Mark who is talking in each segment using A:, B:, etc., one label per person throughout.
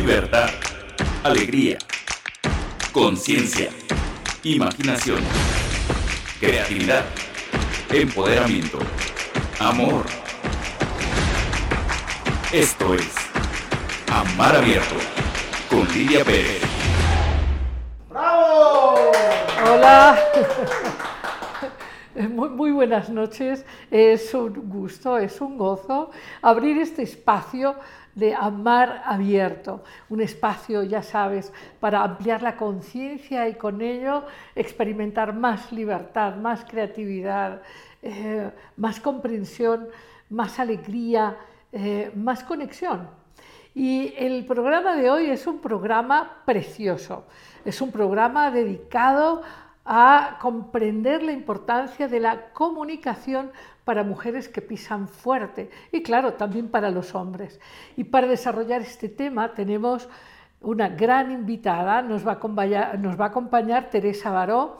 A: libertad, alegría, conciencia, imaginación, creatividad, empoderamiento, amor. Esto es Amar Abierto con Lidia Pérez.
B: ¡Bravo!
C: Hola. Muy, muy, buenas noches. Es un gusto, es un gozo abrir este espacio de amar abierto. Un espacio, ya sabes, para ampliar la conciencia y con ello experimentar más libertad, más creatividad, eh, más comprensión, más alegría, eh, más conexión. Y el programa de hoy es un programa precioso. Es un programa dedicado a comprender la importancia de la comunicación para mujeres que pisan fuerte y claro, también para los hombres. Y para desarrollar este tema tenemos una gran invitada, nos va a acompañar, nos va a acompañar Teresa Baró,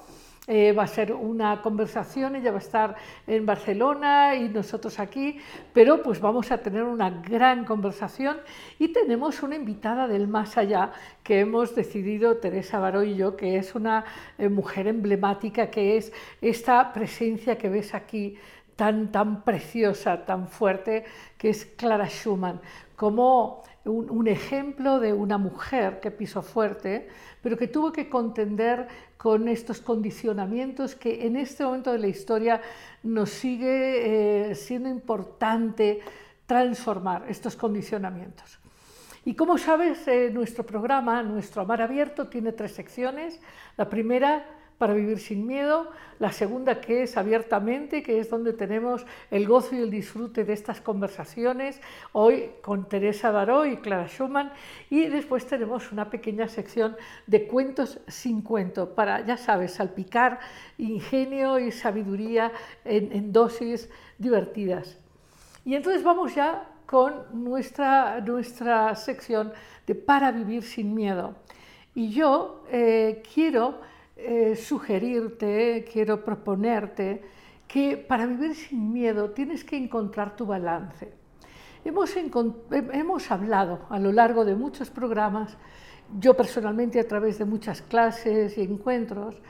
C: eh, va a ser una conversación, ella va a estar en Barcelona y nosotros aquí, pero pues vamos a tener una gran conversación y tenemos una invitada del más allá que hemos decidido, Teresa Baró y yo, que es una eh, mujer emblemática, que es esta presencia que ves aquí tan, tan preciosa, tan fuerte, que es Clara Schumann, como un, un ejemplo de una mujer que pisó fuerte, pero que tuvo que contender con estos condicionamientos que en este momento de la historia nos sigue eh, siendo importante transformar estos condicionamientos. Y como sabes, eh, nuestro programa, nuestro Amar Abierto, tiene tres secciones. La primera para vivir sin miedo, la segunda que es abiertamente, que es donde tenemos el gozo y el disfrute de estas conversaciones, hoy con Teresa Baró y Clara Schumann, y después tenemos una pequeña sección de cuentos sin cuento, para, ya sabes, salpicar ingenio y sabiduría en, dosis divertidas. Y entonces vamos ya con nuestra, nuestra sección de para vivir sin miedo. Y yo eh, quiero eh, sugerirte, quiero proponerte que para vivir sin miedo tienes que encontrar tu balance. Hemos, hemos hablado a lo largo de muchos programas, yo personalmente a través de muchas clases y encuentros,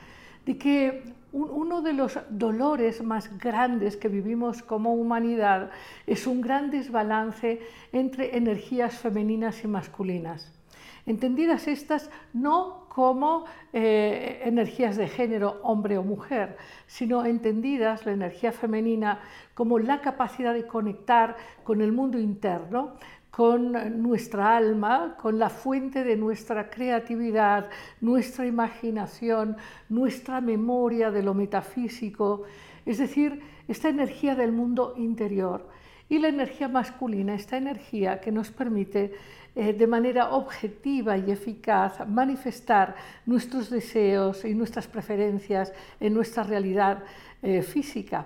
C: de que uno de los dolores más grandes que vivimos como humanidad es un gran desbalance entre energías femeninas y masculinas entendidas estas no como eh, energías de género, hombre o mujer, sino entendidas la energía femenina como la capacidad de conectar con el mundo interno, con nuestra alma, con la fuente de nuestra creatividad, nuestra imaginación, nuestra memoria de lo metafísico, es decir, esta energía del mundo interior. Y la energía masculina, esta energía que nos permite eh, de manera objetiva y eficaz manifestar nuestros deseos y nuestras preferencias en nuestra realidad eh, física.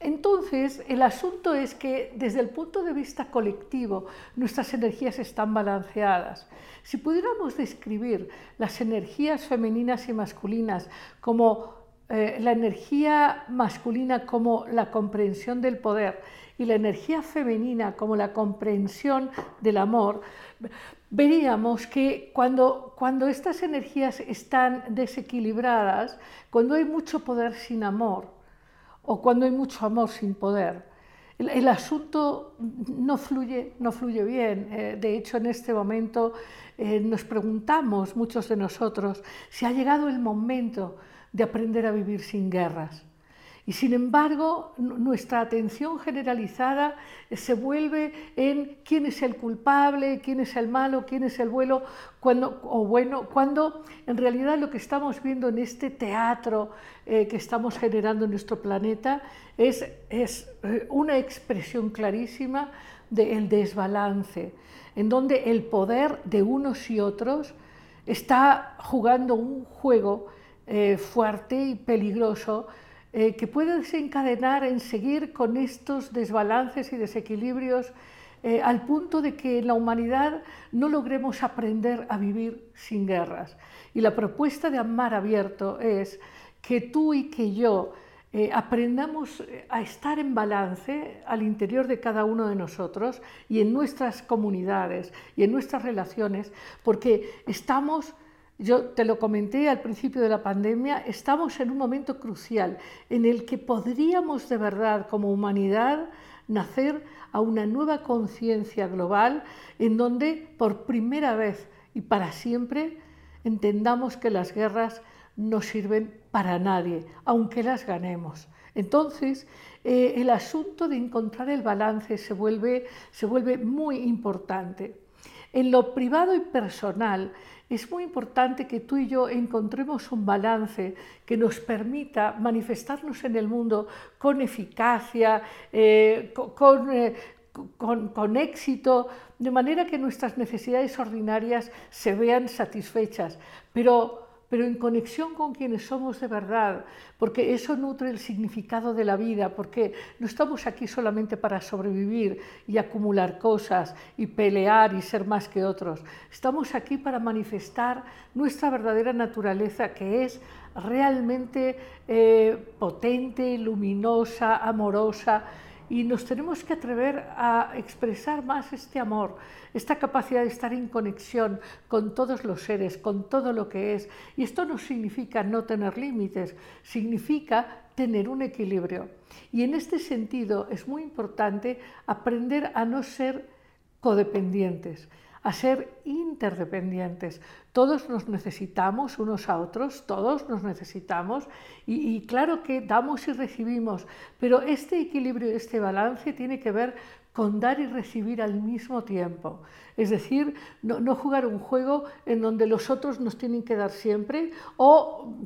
C: Entonces, el asunto es que desde el punto de vista colectivo nuestras energías están balanceadas. Si pudiéramos describir las energías femeninas y masculinas como eh, la energía masculina como la comprensión del poder y la energía femenina como la comprensión del amor, veríamos que cuando, cuando estas energías están desequilibradas, cuando hay mucho poder sin amor o cuando hay mucho amor sin poder, el, asunto no fluye, no fluye bien. Eh, de hecho, en este momento eh, nos preguntamos, muchos de nosotros, si ha llegado el momento de aprender a vivir sin guerras. Y sin embargo, nuestra atención generalizada se vuelve en quién es el culpable, quién es el malo, quién es el bueno, cuando, o bueno, cuando en realidad lo que estamos viendo en este teatro eh, que estamos generando en nuestro planeta es, es eh, una expresión clarísima del desbalance, en donde el poder de unos y otros está jugando un juego eh, fuerte y peligroso eh, que puede desencadenar en seguir con estos desbalances y desequilibrios eh, al punto de que la humanidad no logremos aprender a vivir sin guerras. Y la propuesta de Amar Abierto es que tú y que yo aprendamos a estar en balance al interior de cada uno de nosotros y en nuestras comunidades y en nuestras relaciones, porque estamos, yo te lo comenté al principio de la pandemia, estamos en un momento crucial en el que podríamos de verdad como humanidad nacer a una nueva conciencia global en donde por primera vez y para siempre entendamos que las guerras no sirven para nadie, aunque las ganemos. Entonces, eh, el asunto de encontrar el balance se vuelve, se vuelve muy importante. En lo privado y personal, es muy importante que tú y yo encontremos un balance que nos permita manifestarnos en el mundo con eficacia, eh, con, eh, con, con, éxito, de manera que nuestras necesidades ordinarias se vean satisfechas. Pero pero en conexión con quienes somos de verdad, porque eso nutre el significado de la vida, porque no estamos aquí solamente para sobrevivir y acumular cosas y pelear y ser más que otros, estamos aquí para manifestar nuestra verdadera naturaleza, que es realmente eh, potente, luminosa, amorosa, y nos tenemos que atrever a expresar más este amor, esta capacidad de estar en conexión con todos los seres, con todo lo que es. Y esto no significa no tener límites, significa tener un equilibrio. Y en este sentido es muy importante aprender a no ser codependientes a ser interdependientes. Todos nos necesitamos unos a otros, todos nos necesitamos y, claro que damos y recibimos, pero este equilibrio, este balance tiene que ver con dar y recibir al mismo tiempo. Es decir, no, jugar un juego en donde los otros nos tienen que dar siempre o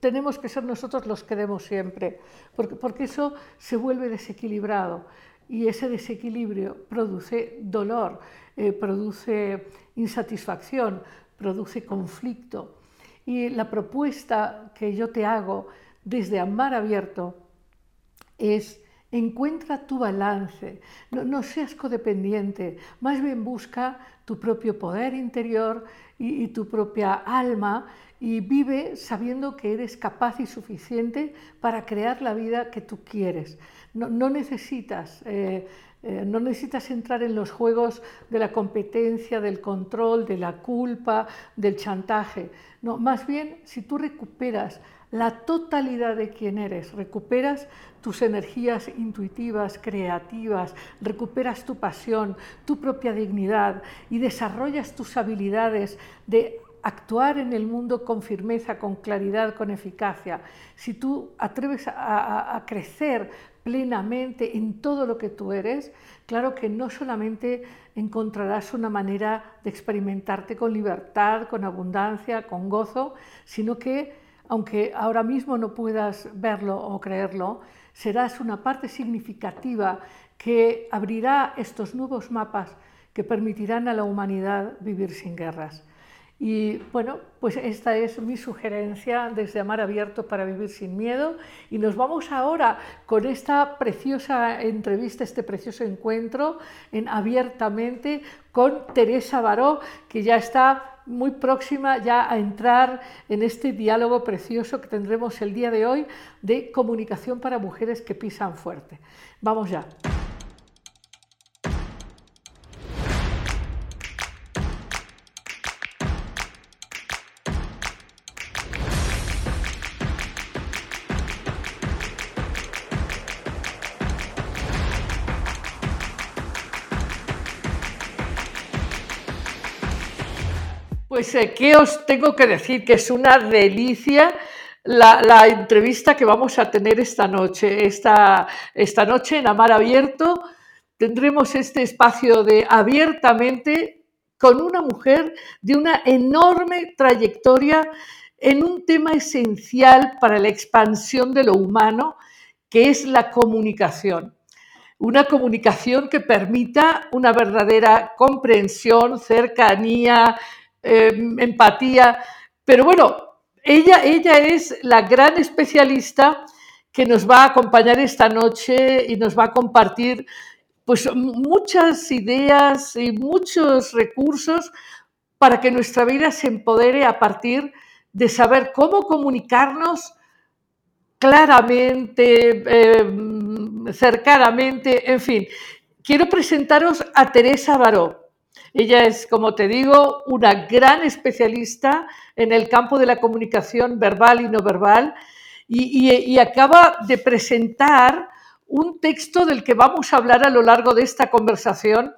C: tenemos que ser nosotros los que demos siempre, porque, porque eso se vuelve desequilibrado y ese desequilibrio produce dolor, eh, produce insatisfacción, produce conflicto. Y la propuesta que yo te hago desde Amar Abierto es encuentra tu balance, no, seas codependiente, más bien busca tu propio poder interior y, tu propia alma y vive sabiendo que eres capaz y suficiente para crear la vida que tú quieres. No, necesitas, eh, eh, no necesitas entrar en los juegos de la competencia, del control, de la culpa, del chantaje. No, más bien, si tú recuperas la totalidad de quien eres, recuperas tus energías intuitivas, creativas, recuperas tu pasión, tu propia dignidad y desarrollas tus habilidades de actuar en el mundo con firmeza, con claridad, con eficacia, si tú atreves a, crecer plenamente en todo lo que tú eres, claro que no solamente encontrarás una manera de experimentarte con libertad, con abundancia, con gozo, sino que, aunque ahora mismo no puedas verlo o creerlo, serás una parte significativa que abrirá estos nuevos mapas que permitirán a la humanidad vivir sin guerras. Y bueno, pues esta es mi sugerencia desde Amar Abierto para Vivir sin Miedo. Y nos vamos ahora con esta preciosa entrevista, este precioso encuentro en Abiertamente con Teresa Baró, que ya está muy próxima ya a entrar en este diálogo precioso que tendremos el día de hoy de comunicación para mujeres que pisan fuerte. Vamos ya. Eh, ¿qué os tengo que decir? Que es una delicia la, entrevista que vamos a tener esta noche. Esta, esta noche en Amar Abierto tendremos este espacio de abiertamente con una mujer de una enorme trayectoria en un tema esencial para la expansión de lo humano, que es la comunicación. Una comunicación que permita una verdadera comprensión, cercanía, Em, empatía. Pero bueno, ella, ella es la gran especialista que nos va a acompañar esta noche y nos va a compartir pues muchas ideas y muchos recursos para que nuestra vida se empodere a partir de saber cómo comunicarnos claramente, eh, cercanamente, en fin. Quiero presentaros a Teresa Baró. Ella es, como te digo, una gran especialista en el campo de la comunicación verbal y no verbal y, y, acaba de presentar un texto del que vamos a hablar a lo largo de esta conversación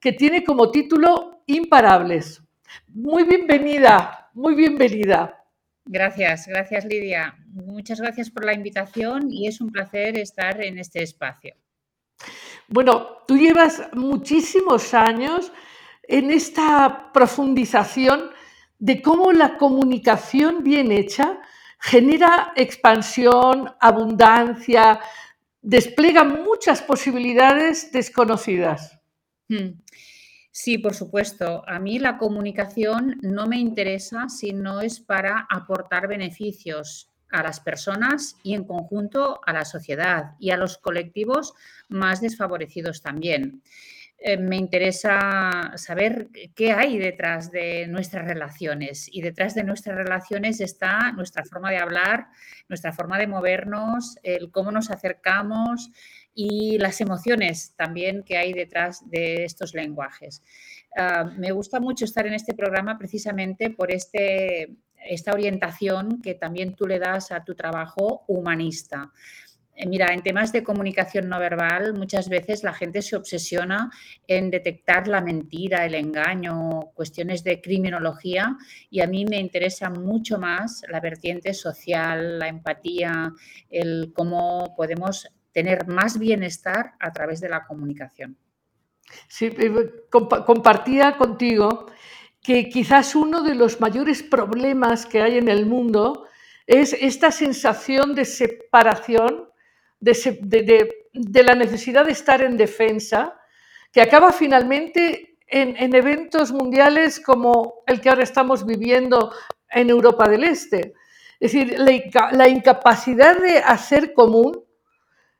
C: que tiene como título Imparables. Muy bienvenida, muy bienvenida.
B: Gracias, gracias Lidia. Muchas gracias por la invitación y es un placer estar en este espacio.
C: Bueno, tú llevas muchísimos años en esta profundización de cómo la comunicación bien hecha genera expansión, abundancia, despliega muchas posibilidades desconocidas.
B: Hmm. Sí, por supuesto. A mí la comunicación no me interesa si no es para aportar beneficios a las personas y en conjunto a la sociedad y a los colectivos más desfavorecidos también. Eh, me interesa saber qué hay detrás de nuestras relaciones y detrás de nuestras relaciones está nuestra forma de hablar, nuestra forma de movernos, el cómo nos acercamos, y las emociones también que hay detrás de estos lenguajes. Ah, me gusta mucho estar en este programa precisamente por este, esta orientación que también tú le das a tu trabajo humanista. Eh, mira, en temas de comunicación no verbal muchas veces la gente se obsesiona en detectar la mentira, el engaño, cuestiones de criminología y a mí me interesa mucho más la vertiente social, la empatía, el cómo podemos tener más bienestar a través de la comunicación.
C: Sí, eh, compartía contigo que quizás uno de los mayores problemas que hay en el mundo es esta sensación de separación, de, la necesidad de estar en defensa, que acaba finalmente en, eventos mundiales como el que ahora estamos viviendo en Europa del Este. Es decir, la incapacidad de hacer común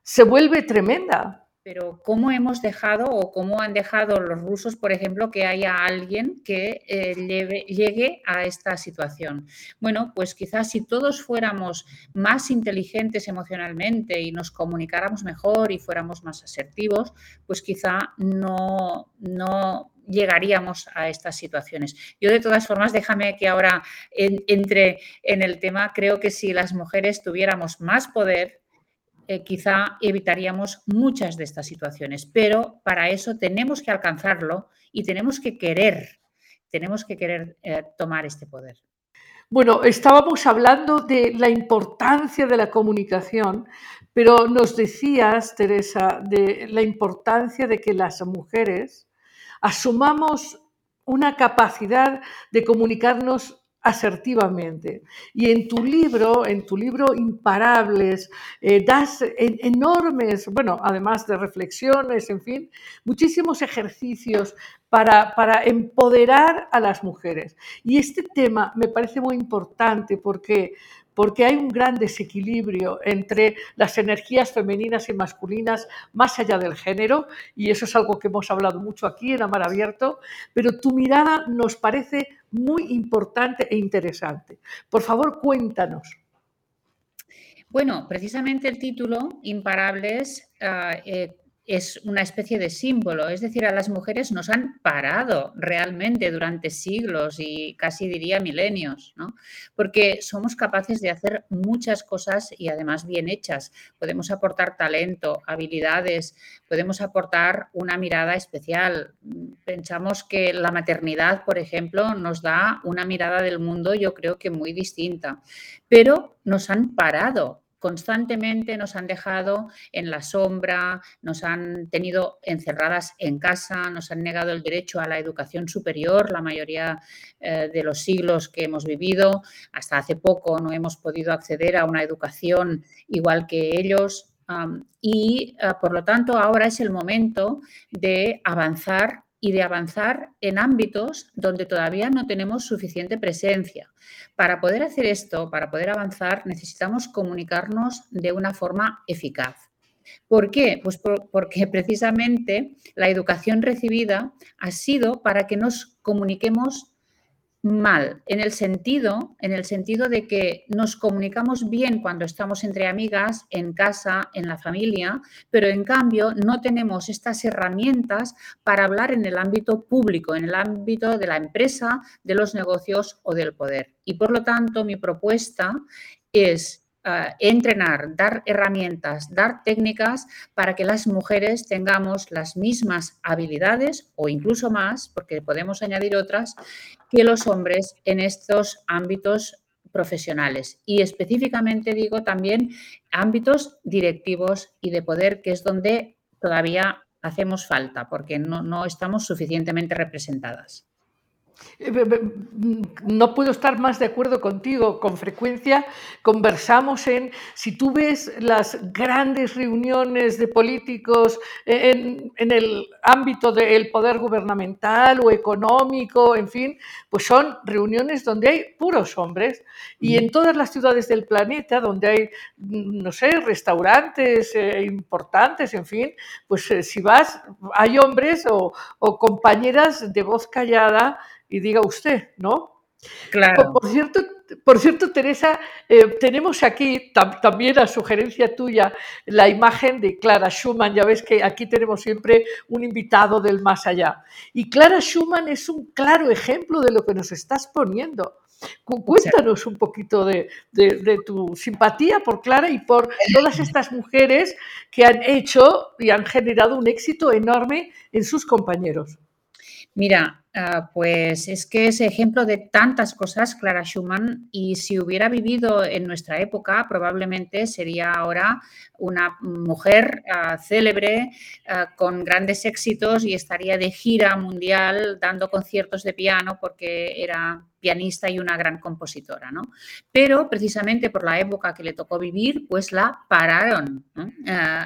C: se vuelve tremenda.
B: Pero ¿cómo hemos dejado o cómo han dejado los rusos, por ejemplo, que haya alguien que eh, llegue a esta situación? Bueno, pues quizás si todos fuéramos más inteligentes emocionalmente y nos comunicáramos mejor y fuéramos más asertivos, pues quizá no, no llegaríamos a estas situaciones. Yo de todas formas, déjame que ahora entre en el tema, creo que si las mujeres tuviéramos más poder, eh, quizá evitaríamos muchas de estas situaciones. Pero para eso tenemos que alcanzarlo y tenemos que querer, tenemos que querer eh, tomar este poder.
C: Bueno, estábamos hablando de la importancia de la comunicación, pero nos decías, Teresa, de la importancia de que las mujeres asumamos una capacidad de comunicarnos asertivamente. Y en tu libro, en tu libro Imparables, eh, das enormes, bueno, además de reflexiones, en fin, muchísimos ejercicios para, para, empoderar a las mujeres. Y este tema me parece muy importante porque porque hay un gran desequilibrio entre las energías femeninas y masculinas más allá del género, y eso es algo que hemos hablado mucho aquí en Amar Abierto, pero tu mirada nos parece muy importante e interesante. Por favor, cuéntanos.
B: Bueno, precisamente el título, Imparables, ah, eh, es una especie de símbolo, es decir, a las mujeres nos han parado realmente durante siglos y casi diría milenios, ¿no? porque somos capaces de hacer muchas cosas y además bien hechas. Podemos aportar talento, habilidades, podemos aportar una mirada especial. Pensamos que la maternidad, por ejemplo, nos da una mirada del mundo yo creo que muy distinta, pero nos han parado constantemente nos han dejado en la sombra, nos han tenido encerradas en casa, nos han negado el derecho a la educación superior la mayoría eh, de los siglos que hemos vivido. Hasta hace poco no hemos podido acceder a una educación igual que ellos. y eh, por lo tanto ahora es el momento de avanzar y de avanzar en ámbitos donde todavía no tenemos suficiente presencia. Para poder hacer esto, para poder avanzar, necesitamos comunicarnos de una forma eficaz. ¿Por qué? Pues porque precisamente la educación recibida ha sido para que nos comuniquemos mal en el sentido en el sentido de que nos comunicamos bien cuando estamos entre amigas, en casa, en la familia, pero en cambio no tenemos estas herramientas para hablar en el ámbito público, en el ámbito de la empresa, de los negocios o del poder. Y por lo tanto, mi propuesta es entrenar, dar herramientas, dar técnicas para que las mujeres tengamos las mismas habilidades o incluso más, porque podemos añadir otras, que los hombres en estos ámbitos profesionales y específicamente digo también ámbitos directivos y de poder, que es donde todavía hacemos falta porque no, no estamos suficientemente representadas.
C: Eh, no puedo estar más de acuerdo contigo. Con frecuencia conversamos en si tú ves las grandes reuniones de políticos en, en el ámbito del poder gubernamental o económico, en fin, pues son reuniones donde hay puros hombres y en todas las ciudades del planeta donde hay, no sé, restaurantes eh, importantes, en fin, pues eh, si vas, hay hombres o, o compañeras de voz callada y diga usted, ¿no?
B: Claro.
C: Por, cierto, por cierto, Teresa, eh, tenemos aquí tam también a sugerencia tuya la imagen de Clara Schumann. Ya ves que aquí tenemos siempre un invitado del más allá. Y Clara Schumann es un claro ejemplo de lo que nos estás poniendo. Cuéntanos un poquito de, de, de, tu simpatía por Clara y por todas estas mujeres que han hecho y han generado un éxito enorme en sus compañeros.
B: Mira, uh, pues es que es ejemplo de tantas cosas, Clara Schumann, y si hubiera vivido en nuestra época, probablemente sería ahora una mujer uh, célebre, uh, con grandes éxitos y estaría de gira mundial dando conciertos de piano porque era pianista y una gran compositora, ¿no? Pero precisamente por la época que le tocó vivir, pues la pararon.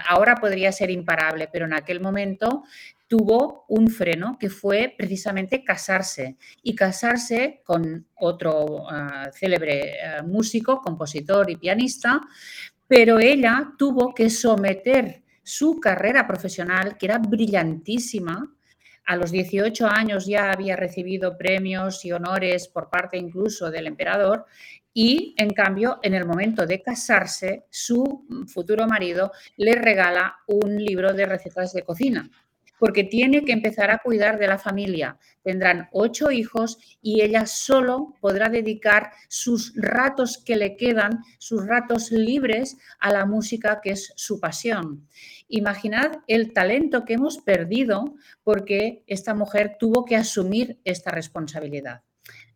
B: ahora podría ser imparable, pero en aquel momento tuvo un freno que fue precisamente casarse y casarse con otro uh, célebre uh, músico, compositor y pianista, pero ella tuvo que someter su carrera profesional, que era brillantísima, a los 18 años ya había recibido premios y honores por parte incluso del emperador y en cambio en el momento de casarse su futuro marido le regala un libro de recetas de cocina porque tiene que empezar a cuidar de la familia. Tendrán ocho hijos y ella solo podrá dedicar sus ratos que le quedan, sus ratos libres a la música que es su pasión. Imaginad el talento que hemos perdido porque esta mujer tuvo que asumir esta responsabilidad.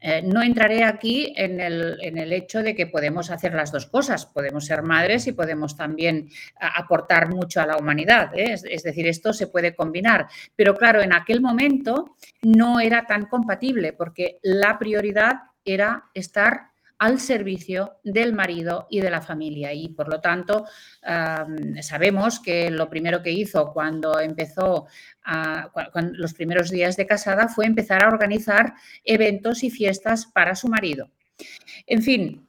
B: Eh, no entraré aquí en el, en el, hecho de que podemos hacer las dos cosas. Podemos ser madres y podemos también aportar mucho a la humanidad. ¿eh? Es, decir, esto se puede combinar. Pero claro, en aquel momento no era tan compatible porque la prioridad era estar al servicio del marido y de la familia. Y por lo tanto, sabemos que lo primero que hizo cuando empezó, los primeros días de casada, fue empezar a organizar eventos y fiestas para su marido. En fin,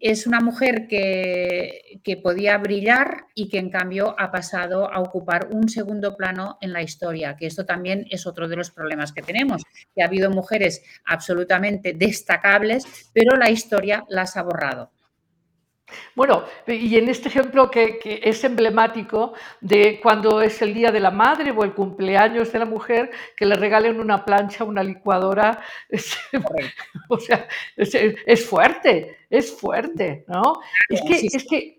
B: es una mujer que, que, podía brillar y que en cambio ha pasado a ocupar un segundo plano en la historia, que esto también es otro de los problemas que tenemos, que ha habido mujeres absolutamente destacables, pero la historia las ha borrado.
C: Bueno, y en este ejemplo que, que, es emblemático de cuando es el día de la madre o el cumpleaños de la mujer, que le regalen una plancha, una licuadora, es, o sea, es, es, fuerte, es fuerte, ¿no? Es que, es que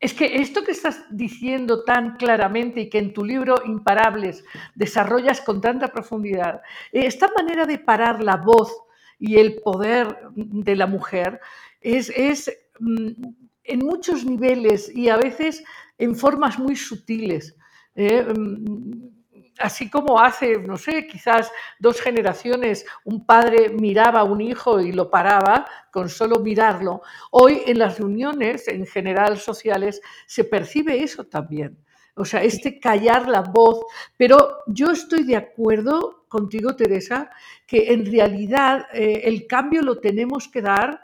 C: es que esto que estás diciendo tan claramente y que en tu libro Imparables desarrollas con tanta profundidad, esta manera de parar la voz y el poder de la mujer es, es en muchos niveles y a veces en formas muy sutiles. ¿eh? Así como hace, no sé, quizás dos generaciones un padre miraba a un hijo y lo paraba con solo mirarlo, hoy en las reuniones en general sociales se percibe eso también. O sea, este callar la voz. Pero yo estoy de acuerdo contigo, Teresa, que en realidad eh, el cambio lo tenemos que dar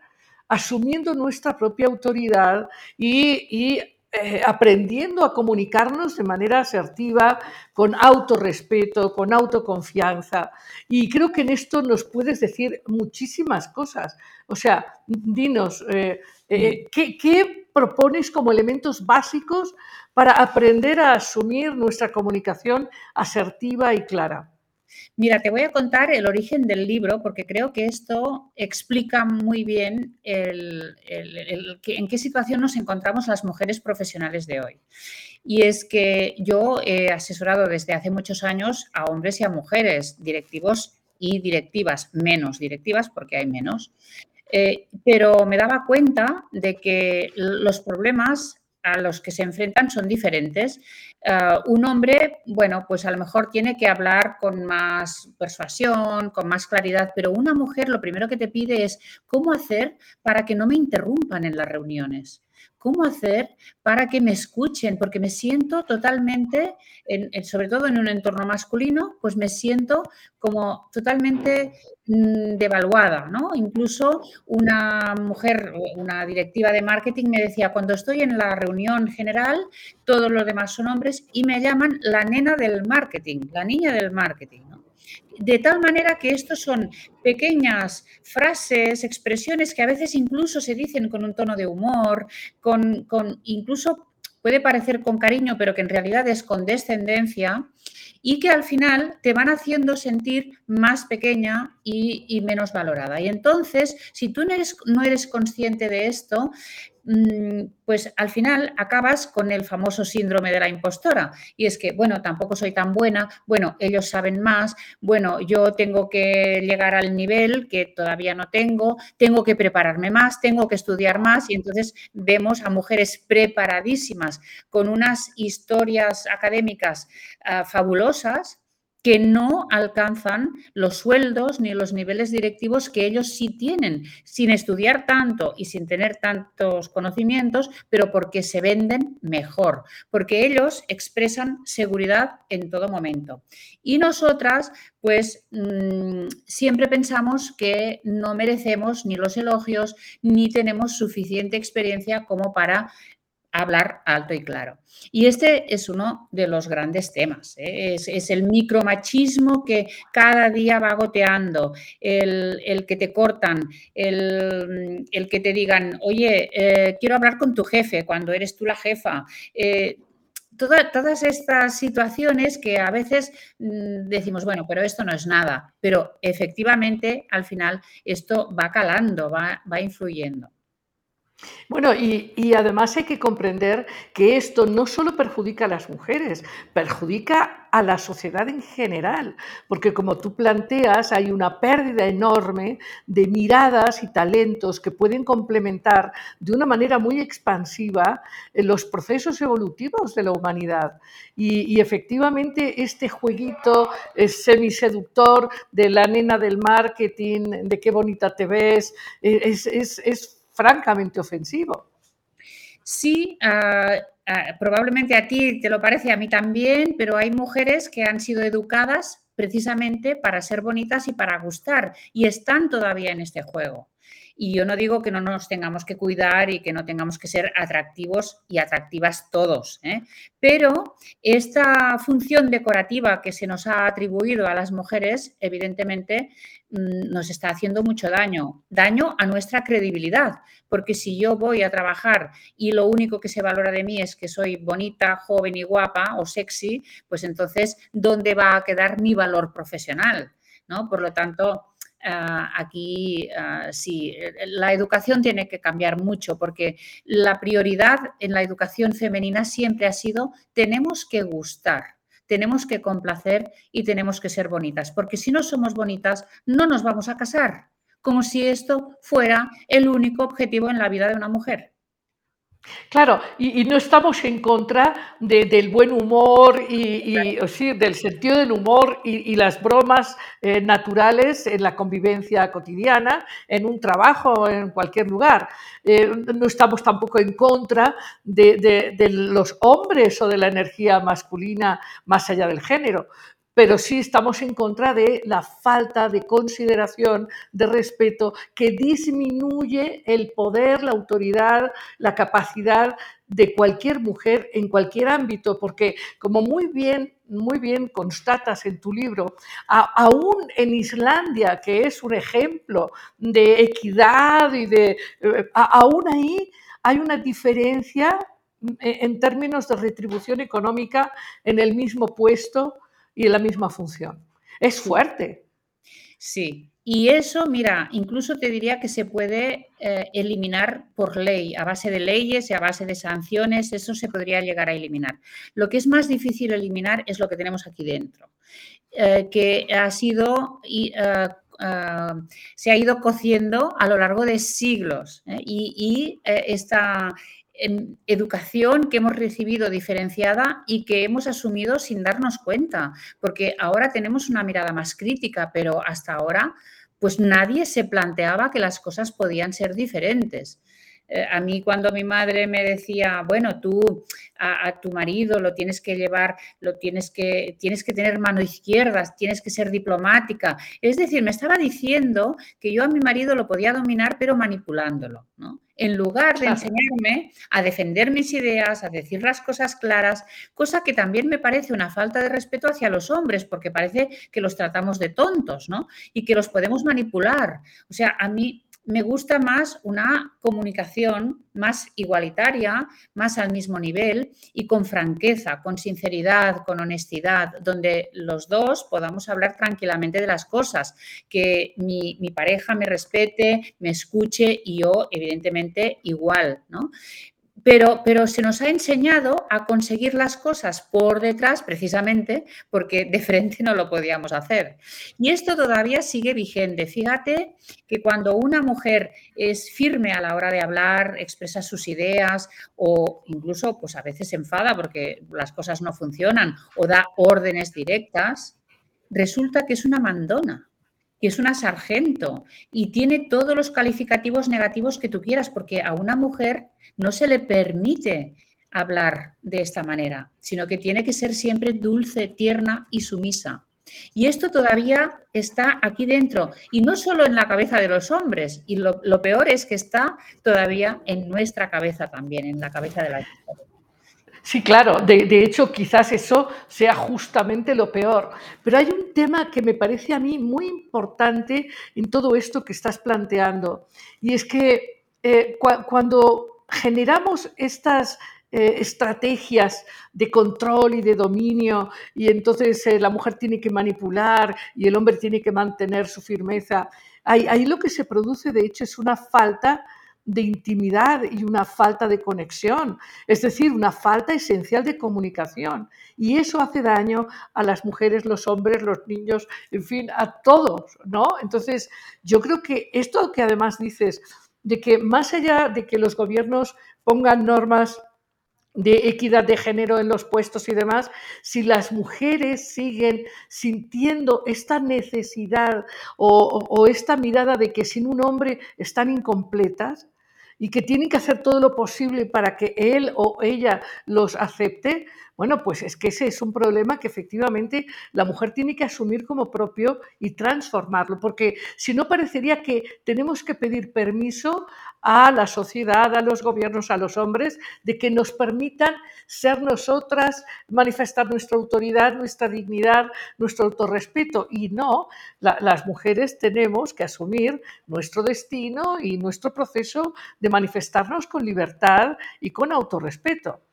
C: asumiendo nuestra propia autoridad y, y eh, aprendiendo a comunicarnos de manera asertiva, con autorrespeto, con autoconfianza. Y creo que en esto nos puedes decir muchísimas cosas. O sea, dinos, eh, eh, ¿qué, ¿qué propones como elementos básicos para aprender a asumir nuestra comunicación asertiva y clara?
B: Mira, te voy a contar el origen del libro porque creo que esto explica muy bien en qué situación nos encontramos las mujeres profesionales de hoy. Y es que yo he asesorado desde hace muchos años a hombres y a mujeres, directivos y directivas, menos directivas porque hay menos. Eh, pero me daba cuenta de que los problemas a los que se enfrentan son diferentes. Eh, un hombre, bueno, pues a lo mejor tiene que hablar con más persuasión, con más claridad, pero una mujer lo primero que te pide es cómo hacer para que no me interrumpan en las reuniones. ¿Cómo hacer para que me escuchen? Porque me siento totalmente, sobre todo en un entorno masculino, pues me siento como totalmente mm, devaluada, ¿no? Incluso una mujer, una directiva de marketing me decía, cuando estoy en la reunión general, todos los demás son hombres y me llaman la nena del marketing, la niña del marketing. De tal manera que estos son pequeñas frases, expresiones que a veces incluso se dicen con un tono de humor, con, con incluso puede parecer con cariño, pero que en realidad es con descendencia, y que al final te van haciendo sentir más pequeña y, menos valorada. Y entonces, si tú no eres, consciente de esto, pues al final acabas con el famoso síndrome de la impostora. Y es que, bueno, tampoco soy tan buena, bueno, ellos saben más, bueno, yo tengo que llegar al nivel que todavía no tengo, tengo que prepararme más, tengo que estudiar más. Y entonces vemos a mujeres preparadísimas con unas historias académicas ah, fabulosas que no alcanzan los sueldos ni los niveles directivos que ellos sí tienen, sin estudiar tanto y sin tener tantos conocimientos, pero porque se venden mejor, porque ellos expresan seguridad en todo momento. Y nosotras, pues mm, siempre pensamos que no merecemos ni los elogios ni tenemos suficiente experiencia como para hablar alto y claro. Y este es uno de los grandes temas, ¿eh? es, el micromachismo que cada día va goteando, el, que te cortan, el, que te digan, oye, eh, quiero hablar con tu jefe cuando eres tú la jefa. Eh, todas estas situaciones que a veces mm, decimos, bueno, pero esto no es nada, pero efectivamente al final esto va calando, va, va influyendo.
C: Bueno, y, además hay que comprender que esto no solo perjudica a las mujeres, perjudica a la sociedad en general, porque como tú planteas, hay una pérdida enorme de miradas y talentos que pueden complementar de una manera muy expansiva los procesos evolutivos de la humanidad. Y, efectivamente este jueguito semiseductor de la nena del marketing, de qué bonita te ves, es, es, es francamente ofensivo.
B: Sí, ah, probablemente a ti te lo parece, a mí también, pero hay mujeres que han sido educadas precisamente para ser bonitas y para gustar y están todavía en este juego. Y yo no digo que no nos tengamos que cuidar y que no tengamos que ser atractivos y atractivas todos, ¿eh? pero esta función decorativa que se nos ha atribuido a las mujeres, evidentemente, mm, nos está haciendo mucho daño, daño a nuestra credibilidad, porque si yo voy a trabajar y lo único que se valora de mí es que soy bonita, joven y guapa o sexy, pues entonces, ¿dónde va a quedar mi valor profesional? ¿No? Por lo tanto, aquí ah, sí, eh, la educación tiene que cambiar mucho porque la prioridad en la educación femenina siempre ha sido tenemos que gustar, tenemos que complacer y tenemos que ser bonitas, porque si no somos bonitas no nos vamos a casar, como si esto fuera el único objetivo en la vida de una mujer.
C: Claro, y, no estamos en contra del buen humor y, del sentido del humor y, las bromas eh, naturales en la convivencia cotidiana, en un trabajo, en cualquier lugar. Eh, no estamos tampoco en contra de, los hombres o de la energía masculina más allá del género pero sí estamos en contra de la falta de consideración, de respeto, que disminuye el poder, la autoridad, la capacidad de cualquier mujer en cualquier ámbito, porque como muy bien, muy bien constatas en tu libro, aún en Islandia, que es un ejemplo de equidad y de, eh, aún ahí hay una diferencia en términos de retribución económica en el mismo puesto y la misma función. Es fuerte.
B: Sí, y eso, mira, incluso te diría que se puede eh, eliminar por ley, a base de leyes y a base de sanciones, eso se podría llegar a eliminar. Lo que es más difícil eliminar es lo que tenemos aquí dentro, eh, que ha sido... Y, eh, se ha ido cociendo a lo largo de siglos y, y esta, educación que hemos recibido diferenciada y que hemos asumido sin darnos cuenta, porque ahora tenemos una mirada más crítica, pero hasta ahora pues nadie se planteaba que las cosas podían ser diferentes. Eh, a mí cuando mi madre me decía, bueno, tú a, tu marido lo tienes que llevar, lo tienes que, tienes que tener mano izquierda, tienes que ser diplomática. Es decir, me estaba diciendo que yo a mi marido lo podía dominar, pero manipulándolo, ¿no? En lugar de enseñarme a defender mis ideas, a decir las cosas claras, cosa que también me parece una falta de respeto hacia los hombres, porque parece que los tratamos de tontos, ¿no? Y que los podemos manipular. O sea, a mí me gusta más una comunicación más igualitaria, más al mismo nivel y con franqueza, con sinceridad, con honestidad, donde los dos podamos hablar tranquilamente de las cosas, que mi, pareja me respete, me escuche y yo, evidentemente, igual, ¿no? Pero, pero, se nos ha enseñado a conseguir las cosas por detrás precisamente porque de frente no lo podíamos hacer. Y esto todavía sigue vigente. Fíjate que cuando una mujer es firme a la hora de hablar, expresa sus ideas o incluso pues a veces se enfada porque las cosas no funcionan o da órdenes directas, resulta que es una mandona es una sargento y tiene todos los calificativos negativos que tú quieras, porque a una mujer no se le permite hablar de esta manera, sino que tiene que ser siempre dulce, tierna y sumisa. Y esto todavía está aquí dentro, y no solo en la cabeza de los hombres, y lo, peor es que está todavía en nuestra cabeza también, en la cabeza de las mujeres.
C: Sí, claro, de, hecho quizás eso sea justamente lo peor. Pero hay un tema que me parece a mí muy importante en todo esto que estás planteando, y es que eh, cuando generamos estas eh, estrategias de control y de dominio y entonces eh, la mujer tiene que manipular y el hombre tiene que mantener su firmeza, ahí lo que se produce de hecho es una falta de intimidad y una falta de conexión, es decir, una falta esencial de comunicación. Y eso hace daño a las mujeres, los hombres, los niños, en fin, a todos, ¿no? Entonces, yo creo que esto que además dices, de que más allá de que los gobiernos pongan normas de equidad de género en los puestos y demás, si las mujeres siguen sintiendo esta necesidad o, o, esta mirada de que sin un hombre están incompletas, y que tienen que hacer todo lo posible para que él o ella los acepte, bueno, pues es que ese es un problema que efectivamente la mujer tiene que asumir como propio y transformarlo, porque si no parecería que tenemos que pedir permiso a la sociedad, a los gobiernos, a los hombres, de que nos permitan ser nosotras, manifestar nuestra autoridad, nuestra dignidad, nuestro autorrespeto. Y no, las mujeres tenemos que asumir nuestro destino y nuestro proceso de manifestarnos con libertad y con autorrespeto.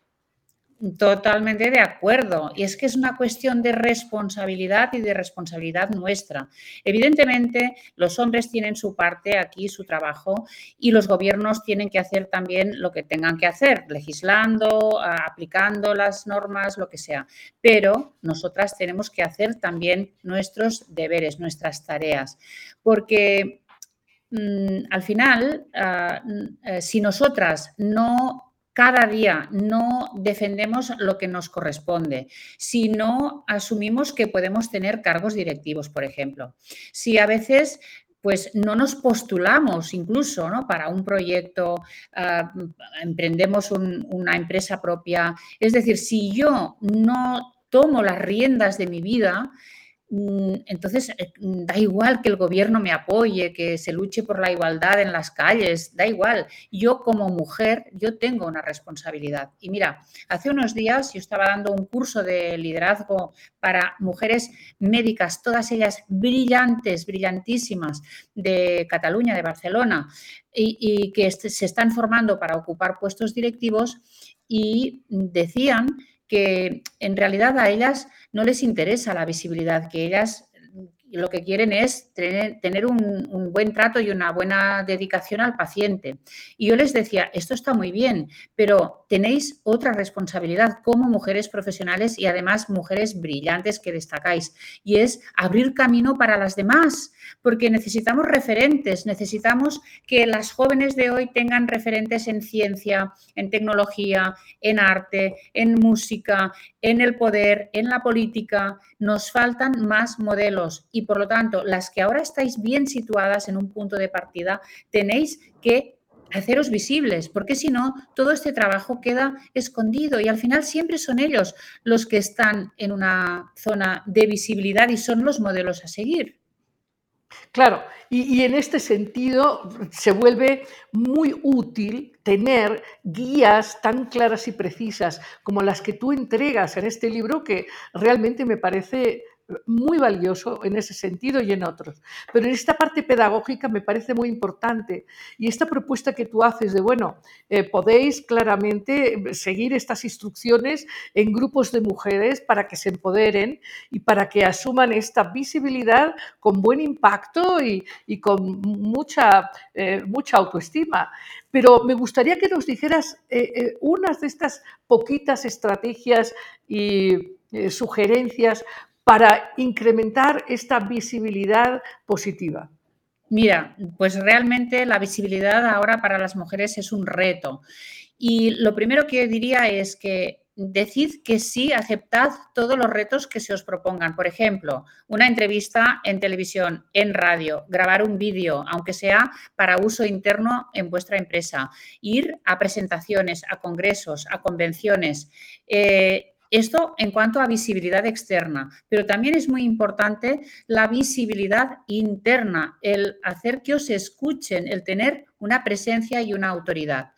B: Totalmente de acuerdo. Y es que es una cuestión de responsabilidad y de responsabilidad nuestra. Evidentemente, los hombres tienen su parte aquí, su trabajo, y los gobiernos tienen que hacer también lo que tengan que hacer, legislando, aplicando las normas, lo que sea. Pero nosotras tenemos que hacer también nuestros deberes, nuestras tareas, porque mm, al final, ah, eh, si nosotras no cada día no defendemos lo que nos corresponde, si no asumimos que podemos tener cargos directivos, por ejemplo. Si a veces pues no nos postulamos incluso ¿no? para un proyecto, ah, emprendemos una empresa propia. Es decir, si yo no tomo las riendas de mi vida, entonces, eh, mm, da igual que el gobierno me apoye, que se luche por la igualdad en las calles, da igual. Yo como mujer, yo tengo una responsabilidad. Y mira, hace unos días yo estaba dando un curso de liderazgo para mujeres médicas, todas ellas brillantes, brillantísimas, de Cataluña, de Barcelona, y, y que se están formando para ocupar puestos directivos y decían que en realidad a ellas no les interesa la visibilidad, que ellas lo que quieren es tener, un, buen trato y una buena dedicación al paciente. Y yo les decía, esto está muy bien, pero tenéis otra responsabilidad como mujeres profesionales y además mujeres brillantes que destacáis, y es abrir camino para las demás, porque necesitamos referentes, necesitamos que las jóvenes de hoy tengan referentes en ciencia, en tecnología, en arte, en música, en el poder, en la política. Nos faltan más modelos y por lo tanto, las que ahora estáis bien situadas en un punto de partida, tenéis que haceros visibles, porque si no, todo este trabajo queda escondido y al final siempre son ellos los que están en una zona de visibilidad y son los modelos a seguir.
C: Claro, y, en este sentido se vuelve muy útil tener guías tan claras y precisas como las que tú entregas en este libro, que realmente me parece muy valioso en ese sentido y en otros. Pero en esta parte pedagógica me parece muy importante y esta propuesta que tú haces de, bueno, eh, podéis claramente seguir estas instrucciones en grupos de mujeres para que se empoderen y para que asuman esta visibilidad con buen impacto y, con mucha, eh, mucha autoestima. Pero me gustaría que nos dijeras eh, unas de estas poquitas estrategias y sugerencias para incrementar esta visibilidad positiva?
B: Mira, pues realmente la visibilidad ahora para las mujeres es un reto. Y lo primero que diría es que decid que sí, aceptad todos los retos que se os propongan. Por ejemplo, una entrevista en televisión, en radio, grabar un vídeo, aunque sea para uso interno en vuestra empresa, ir a presentaciones, a congresos, a convenciones. Eh, esto en cuanto a visibilidad externa, pero también es muy importante la visibilidad interna, el hacer que os escuchen, el tener una presencia y una autoridad.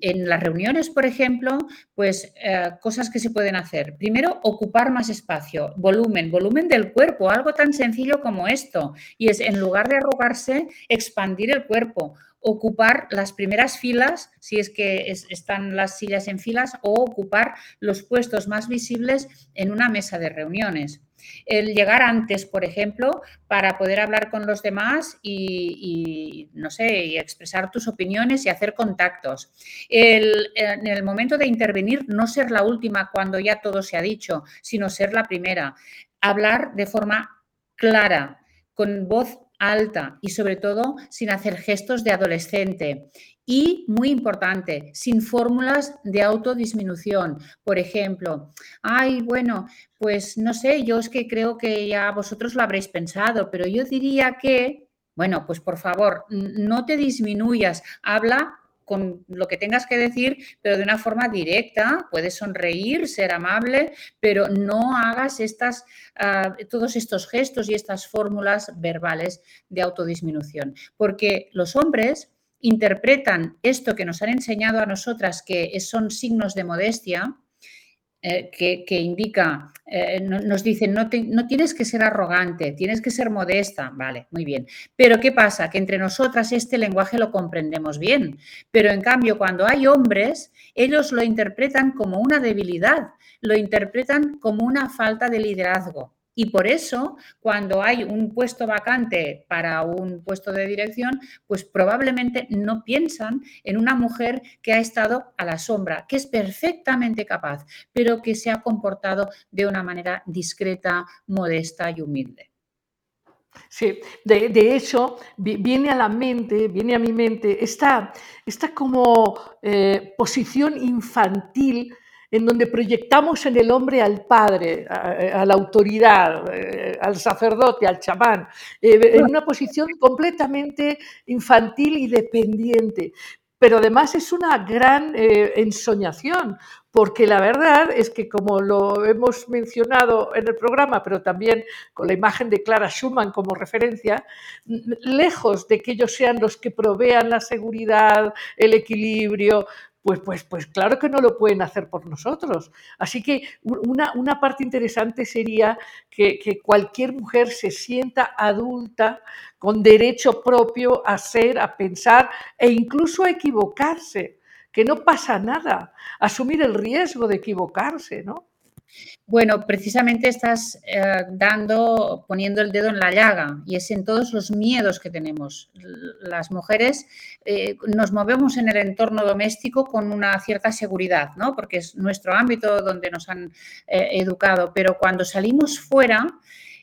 B: en las reuniones, por ejemplo, pues eh, cosas que se pueden hacer. Primero, ocupar más espacio, volumen, volumen del cuerpo, algo tan sencillo como esto. Y es, en lugar de arrugarse, expandir el cuerpo ocupar las primeras filas, si es que están las sillas en filas, o ocupar los puestos más visibles en una mesa de reuniones. El llegar antes, por ejemplo, para poder hablar con los demás y, no sé, y expresar tus opiniones y hacer contactos. en el momento de intervenir, no ser la última cuando ya todo se ha dicho, sino ser la primera. Hablar de forma clara, con voz alta y sobre todo sin hacer gestos de adolescente. Y, muy importante, sin fórmulas de autodisminución. Por ejemplo, ay, bueno, pues no sé, yo es que creo que ya vosotros lo habréis pensado, pero yo diría que, bueno, pues por favor, no te disminuyas, habla con lo que tengas que decir, pero de una forma directa, puedes sonreír, ser amable, pero no hagas estas, ah, todos estos gestos y estas fórmulas verbales de autodisminución, porque los hombres interpretan esto que nos han enseñado a nosotras, que son signos de modestia, eh, que, indica, eh, nos dicen, no, no, tienes que ser arrogante, tienes que ser modesta, vale, muy bien. Pero ¿qué pasa? Que entre nosotras este lenguaje lo comprendemos bien, pero en cambio cuando hay hombres, ellos lo interpretan como una debilidad, lo interpretan como una falta de liderazgo. Y por eso, cuando hay un puesto vacante para un puesto de dirección, pues probablemente no piensan en una mujer que ha estado a la sombra, que es perfectamente capaz, pero que se ha comportado de una manera discreta, modesta y humilde.
C: Sí, de, hecho, viene a la mente, viene a mi mente esta, esta como eh, posición infantil en donde proyectamos en el hombre al padre, a, la autoridad, eh, al sacerdote, al chamán, eh, en una posición completamente infantil y dependiente. pero además es una gran eh, ensoñación, porque la verdad es que como lo hemos mencionado en el programa, pero también con la imagen de Clara Schumann como referencia, lejos de que ellos sean los que provean la seguridad, el equilibrio, pues, pues, pues claro que no lo pueden hacer por nosotros. Así que una, una parte interesante sería que, que, cualquier mujer se sienta adulta con derecho propio a ser, a pensar e incluso a equivocarse, que no pasa nada, asumir el riesgo de equivocarse, ¿no?
B: Bueno, precisamente estás eh, dando, poniendo el dedo en la llaga y es en todos los miedos que tenemos. Las mujeres eh, nos movemos en el entorno doméstico con una cierta seguridad, ¿no? Porque es nuestro ámbito donde nos han eh, educado, pero cuando salimos fuera,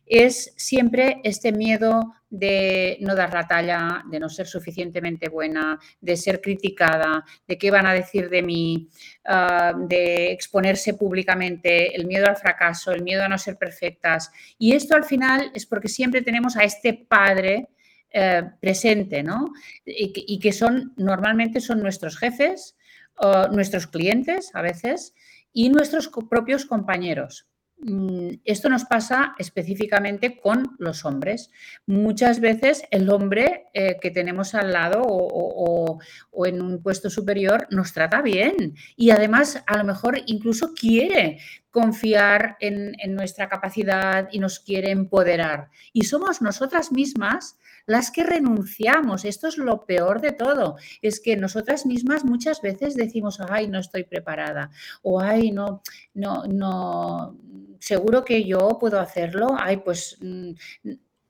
B: es siempre este miedo de no dar la talla, de no ser suficientemente buena, de ser criticada, de qué van a decir de mí, ah, de exponerse públicamente, el miedo al fracaso, el miedo a no ser perfectas. Y esto al final es porque siempre tenemos a este padre eh, presente, ¿no? Y que, son, normalmente son nuestros jefes, nuestros clientes a veces y nuestros propios compañeros. Mm, esto nos pasa específicamente con los hombres. Muchas veces el hombre eh, que tenemos al lado o, en un puesto superior nos trata bien y además a lo mejor incluso quiere confiar en nuestra capacidad y nos quiere empoderar. Y somos nosotras mismas las que renunciamos. Esto es lo peor de todo. Es que nosotras mismas muchas veces decimos, ay, no estoy preparada o ay, no, no, no, seguro que yo puedo hacerlo. Ay, pues...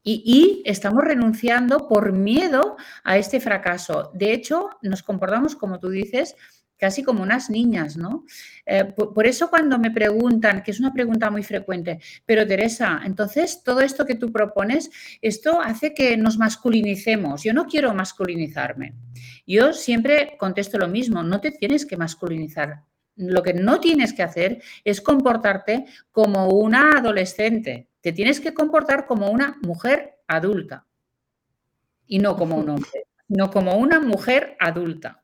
B: Y, estamos renunciando por miedo a este fracaso. De hecho, nos comportamos, como tú dices, casi como unas niñas, ¿no? Eh, por, eso cuando me preguntan, que es una pregunta muy frecuente, pero Teresa, entonces todo esto que tú propones, esto hace que nos masculinicemos. Yo no quiero masculinizarme. Yo siempre contesto lo mismo, no te tienes que masculinizar. Lo que no tienes que hacer es comportarte como una adolescente. Te tienes que comportar como una mujer adulta y no como un hombre, no como una mujer adulta.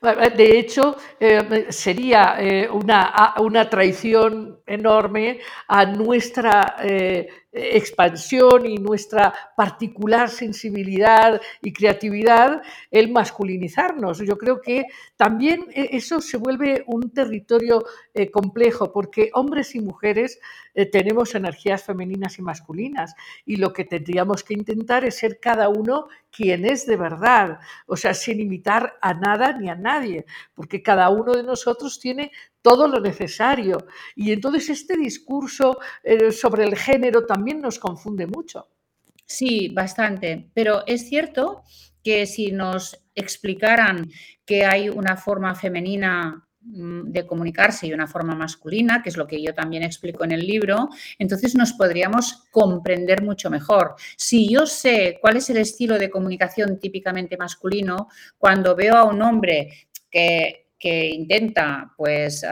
C: De hecho, eh, sería eh, una, una, traición enorme a nuestra eh, expansión y nuestra particular sensibilidad y creatividad el masculinizarnos. Yo creo que también eso se vuelve un territorio complejo porque hombres y mujeres tenemos energías femeninas y masculinas y lo que tendríamos que intentar es ser cada uno quien es de verdad, o sea, sin imitar a nada ni a nadie, porque cada uno de nosotros tiene todo lo necesario. Y entonces este discurso eh, sobre el género también nos confunde mucho.
B: Sí, bastante, pero es cierto que si nos explicaran que hay una forma femenina de comunicarse y una forma masculina, que es lo que yo también explico en el libro, entonces nos podríamos comprender mucho mejor. Si yo sé cuál es el estilo de comunicación típicamente masculino, cuando veo a un hombre que, que intenta, pues,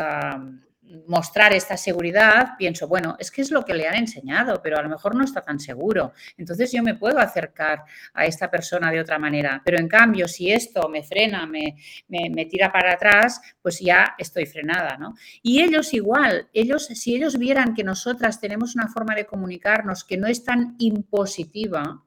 B: mostrar esta seguridad, pienso, bueno, es que es lo que le han enseñado, pero a lo mejor no está tan seguro. Entonces yo me puedo acercar a esta persona de otra manera. Pero en cambio, si esto me frena, me, me, tira para atrás, pues ya estoy frenada, ¿no? Y ellos igual, ellos, si ellos vieran que nosotras tenemos una forma de comunicarnos que no es tan impositiva,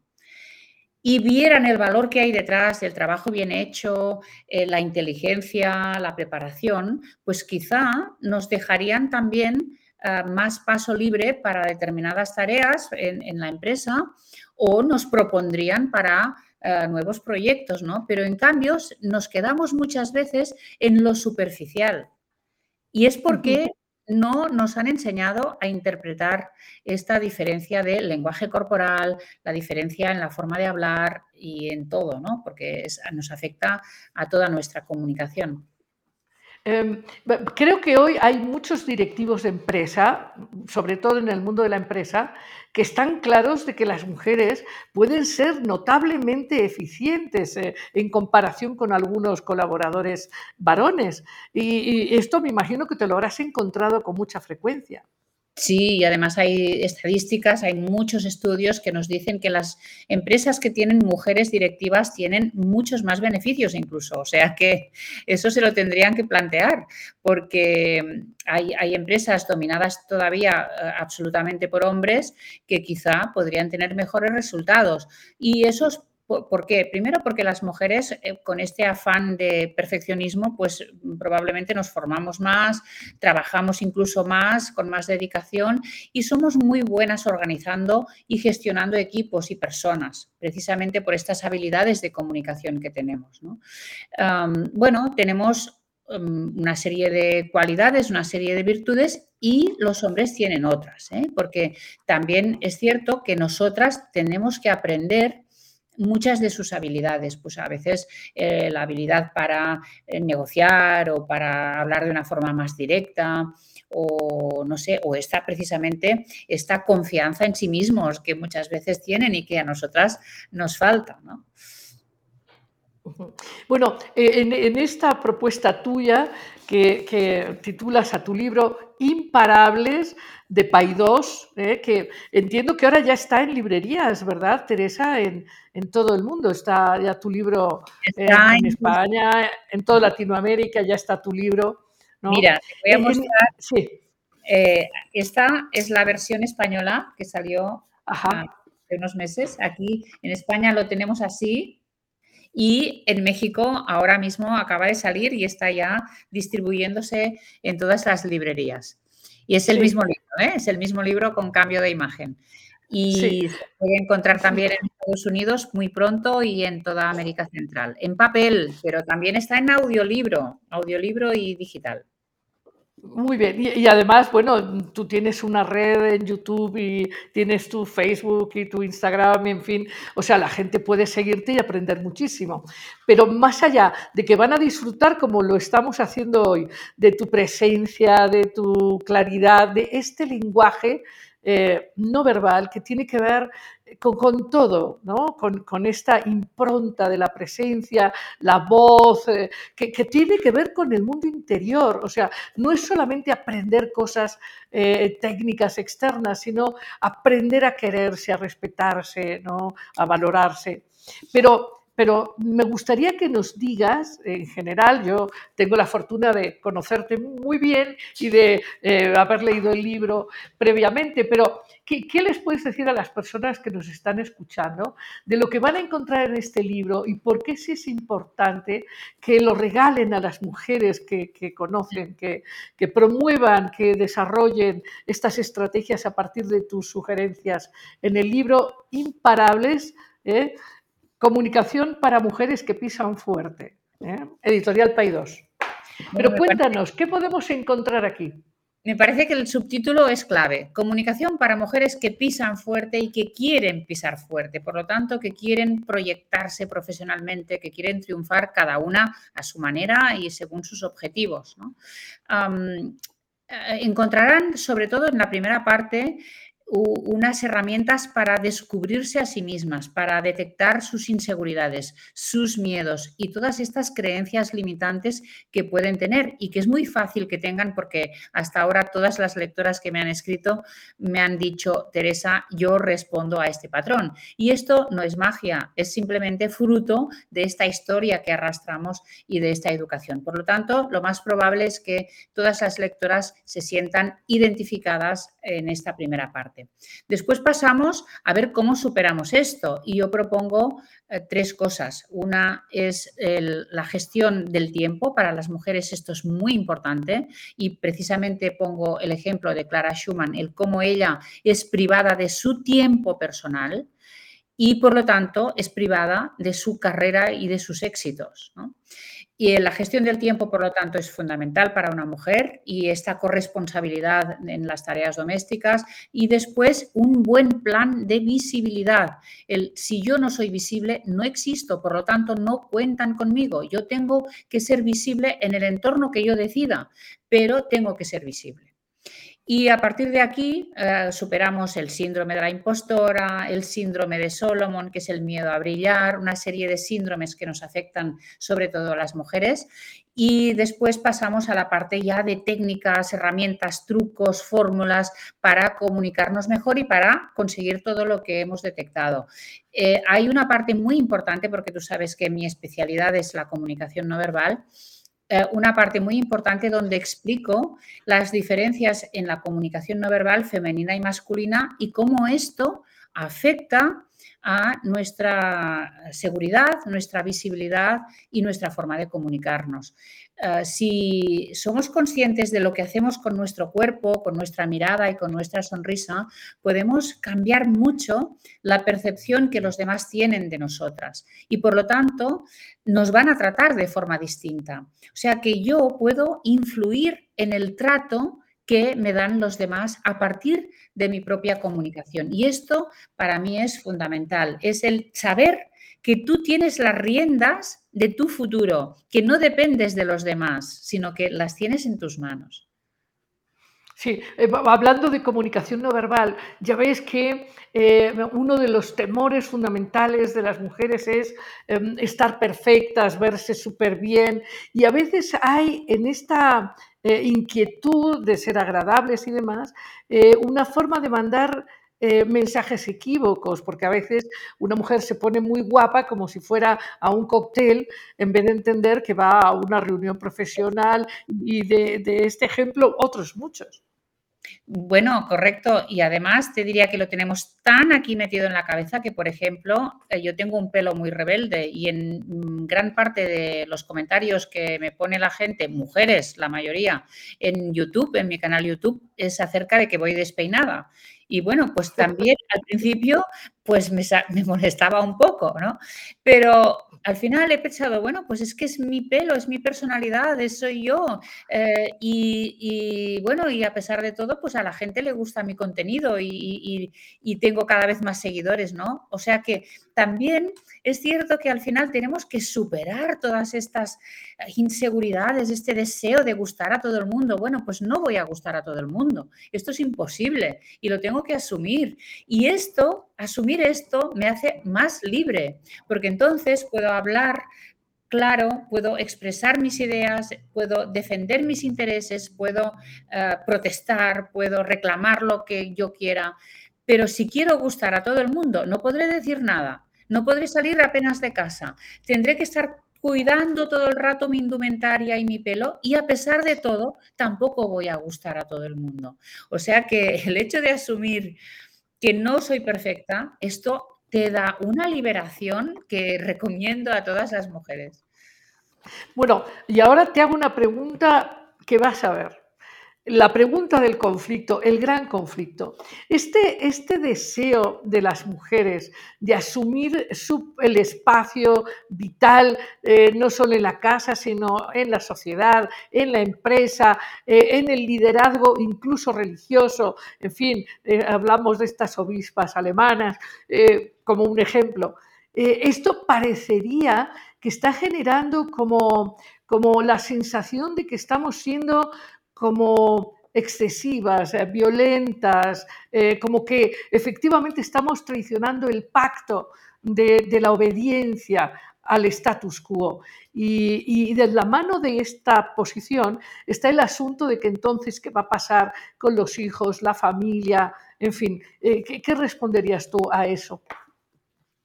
B: y vieran el valor que hay detrás del trabajo bien hecho, eh, la inteligencia, la preparación, pues quizá nos dejarían también eh, más paso libre para determinadas tareas en, la empresa o nos propondrían para eh, nuevos proyectos, ¿no? Pero en cambio nos quedamos muchas veces en lo superficial. Y es porque no nos han enseñado a interpretar esta diferencia del lenguaje corporal, la diferencia en la forma de hablar y en todo, ¿no? Porque nos afecta a toda nuestra comunicación.
C: Em, creo que hoy hay muchos directivos de empresa, sobre todo en el mundo de la empresa, que están claros de que las mujeres pueden ser notablemente eficientes eh, en comparación con algunos colaboradores varones. Y, esto me imagino que te lo habrás encontrado con mucha frecuencia.
B: Sí, y además hay estadísticas, hay muchos estudios que nos dicen que las empresas que tienen mujeres directivas tienen muchos más beneficios incluso. O sea que eso se lo tendrían que plantear, porque hay, hay empresas dominadas todavía eh, absolutamente por hombres que quizá podrían tener mejores resultados. Y esos ¿Por qué? Primero porque las mujeres eh, con este afán de perfeccionismo pues probablemente nos formamos más, trabajamos incluso más, con más dedicación y somos muy buenas organizando y gestionando equipos y personas, precisamente por estas habilidades de comunicación que tenemos. bueno, tenemos um, una serie de cualidades, una serie de virtudes y los hombres tienen otras, ¿eh? porque también es cierto que nosotras tenemos que aprender muchas de sus habilidades, pues a veces eh, la habilidad para eh, negociar o para hablar de una forma más directa o no sé, o esta precisamente esta confianza en sí mismos que muchas veces tienen y que a nosotras nos falta, ¿no?
C: Bueno, eh, en, esta propuesta tuya que, titulas a tu libro Imparables de Paidós, eh, que entiendo que ahora ya está en librerías, ¿verdad, Teresa? En, todo el mundo está ya tu libro en, España, en toda Latinoamérica ya está tu libro.
B: Mira, te voy a mostrar. Sí. Eh, esta es la versión española que salió hace unos meses. Aquí en España lo tenemos así, y en México ahora mismo acaba de salir y está ya distribuyéndose en todas las librerías. Y es el mismo libro, ¿eh? es el mismo libro con cambio de imagen. Y se puede encontrar también en Estados Unidos muy pronto y en toda América Central. En papel, pero también está en audiolibro, audiolibro y digital.
C: Muy bien, y, además, bueno, tú tienes una red en YouTube y tienes tu Facebook y tu Instagram, en fin, o sea, la gente puede seguirte y aprender muchísimo. Pero más allá de que van a disfrutar, como lo estamos haciendo hoy, de tu presencia, de tu claridad, de este lenguaje eh, no verbal que tiene que ver con, todo, ¿no? con, esta impronta de la presencia, la voz, eh, que, tiene que ver con el mundo interior. O sea, no es solamente aprender cosas eh, técnicas externas, sino aprender a quererse, a respetarse, ¿no? a valorarse. Pero pero me gustaría que nos digas, en general, yo tengo la fortuna de conocerte muy bien y de eh, haber leído el libro previamente, pero ¿qué, les puedes decir a las personas que nos están escuchando de lo que van a encontrar en este libro y por qué es importante que lo regalen a las mujeres que, conocen, que, que promuevan, que desarrollen estas estrategias a partir de tus sugerencias en el libro Imparables? ¿eh? Comunicación para mujeres que pisan fuerte. ¿eh? Editorial Paidós. Pero cuéntanos, ¿qué podemos encontrar aquí?
B: Me parece que el subtítulo es clave. Comunicación para mujeres que pisan fuerte y que quieren pisar fuerte. Por lo tanto, que quieren proyectarse profesionalmente, que quieren triunfar cada una a su manera y según sus objetivos. Eh, encontrarán, sobre todo en la primera parte, unas herramientas para descubrirse a sí mismas, para detectar sus inseguridades, sus miedos y todas estas creencias limitantes que pueden tener y que es muy fácil que tengan porque hasta ahora todas las lectoras que me han escrito me han dicho, Teresa, yo respondo a este patrón. Y esto no es magia, es simplemente fruto de esta historia que arrastramos y de esta educación. Por lo tanto, lo más probable es que todas las lectoras se sientan identificadas en esta primera parte. Después pasamos a ver cómo superamos esto y yo propongo eh, tres cosas. Una es la gestión del tiempo. Para las mujeres esto es muy importante y precisamente pongo el ejemplo de Clara Schumann, el cómo ella es privada de su tiempo personal y por lo tanto es privada de su carrera y de sus éxitos. Y la gestión del tiempo, por lo tanto, es fundamental para una mujer y esta corresponsabilidad en las tareas domésticas y después un buen plan de visibilidad. El si yo no soy visible, no existo, por lo tanto, no cuentan conmigo. Yo tengo que ser visible en el entorno que yo decida, pero tengo que ser visible. Y a partir de aquí eh, superamos el síndrome de la impostora, el síndrome de Solomon, que es el miedo a brillar, una serie de síndromes que nos afectan sobre todo a las mujeres. Y después pasamos a la parte ya de técnicas, herramientas, trucos, fórmulas para comunicarnos mejor y para conseguir todo lo que hemos detectado. Eh, hay una parte muy importante, porque tú sabes que mi especialidad es la comunicación no verbal, eh, una parte muy importante donde explico las diferencias en la comunicación no verbal femenina y masculina y cómo esto afecta a nuestra seguridad, nuestra visibilidad y nuestra forma de comunicarnos. Eh, si somos conscientes de lo que hacemos con nuestro cuerpo, con nuestra mirada y con nuestra sonrisa, podemos cambiar mucho la percepción que los demás tienen de nosotras y por lo tanto nos van a tratar de forma distinta. O sea que yo puedo influir en el trato que me dan los demás a partir de mi propia comunicación. Y esto para mí es fundamental, es el saber que tú tienes las riendas de tu futuro, que no dependes de los demás, sino que las tienes en tus manos.
C: Sí, eh, hablando de comunicación no verbal, ya veis que eh, uno de los temores fundamentales de las mujeres es em, estar perfectas, verse súper bien, y a veces hay en esta eh, inquietud de ser agradables y demás, una forma de mandar mensajes equívocos, porque a veces una mujer se pone muy guapa como si fuera a un cóctel en vez de entender que va a una reunión profesional y de este ejemplo otros muchos.
B: Bueno, correcto. Y además te diría que lo tenemos tan aquí metido en la cabeza que, por ejemplo, eh, yo tengo un pelo muy rebelde y en mm, gran parte de los comentarios que me pone la gente, mujeres, la mayoría, en YouTube, en mi canal YouTube, es acerca de que voy despeinada. Y bueno, pues también al principio pues me, me molestaba un poco, ¿no? Pero al final he pensado, bueno, pues es que es mi pelo, es mi personalidad, soy yo. Eh, y, bueno, y a pesar de todo, pues a la gente le gusta mi contenido y, tengo cada vez más seguidores, ¿no? O sea que también es cierto que al final tenemos que superar todas estas inseguridades, este deseo de gustar a todo el mundo. Bueno, pues no voy a gustar a todo el mundo. Esto es imposible y lo tengo que asumir. Y esto asumir esto me hace más libre, porque entonces puedo hablar claro, puedo expresar mis ideas, puedo defender mis intereses, puedo eh, protestar, puedo reclamar lo que yo quiera. Pero si quiero gustar a todo el mundo, no podré decir nada, no podré salir apenas de casa, tendré que estar cuidando todo el rato mi indumentaria y mi pelo y a pesar de todo, tampoco voy a gustar a todo el mundo. O sea que el hecho de asumir que no soy perfecta, esto te da una liberación que recomiendo a todas las mujeres.
C: Bueno, y ahora te hago una pregunta que vas a ver la pregunta del conflicto, el gran conflicto. Este, este deseo de las mujeres de asumir el espacio vital, eh, no solo en la casa, sino en la sociedad, en la empresa, eh, en el liderazgo incluso religioso, en fin, eh, hablamos de estas obispas alemanas como un ejemplo. esto parecería que está generando como, como la sensación de que estamos siendo como excesivas, eh, violentas, eh, como que efectivamente estamos traicionando el pacto de, la obediencia al status quo. Y, de la mano de esta posición está el asunto de que entonces, ¿qué va a pasar con los hijos, la familia? En fin, eh, ¿qué responderías tú a eso?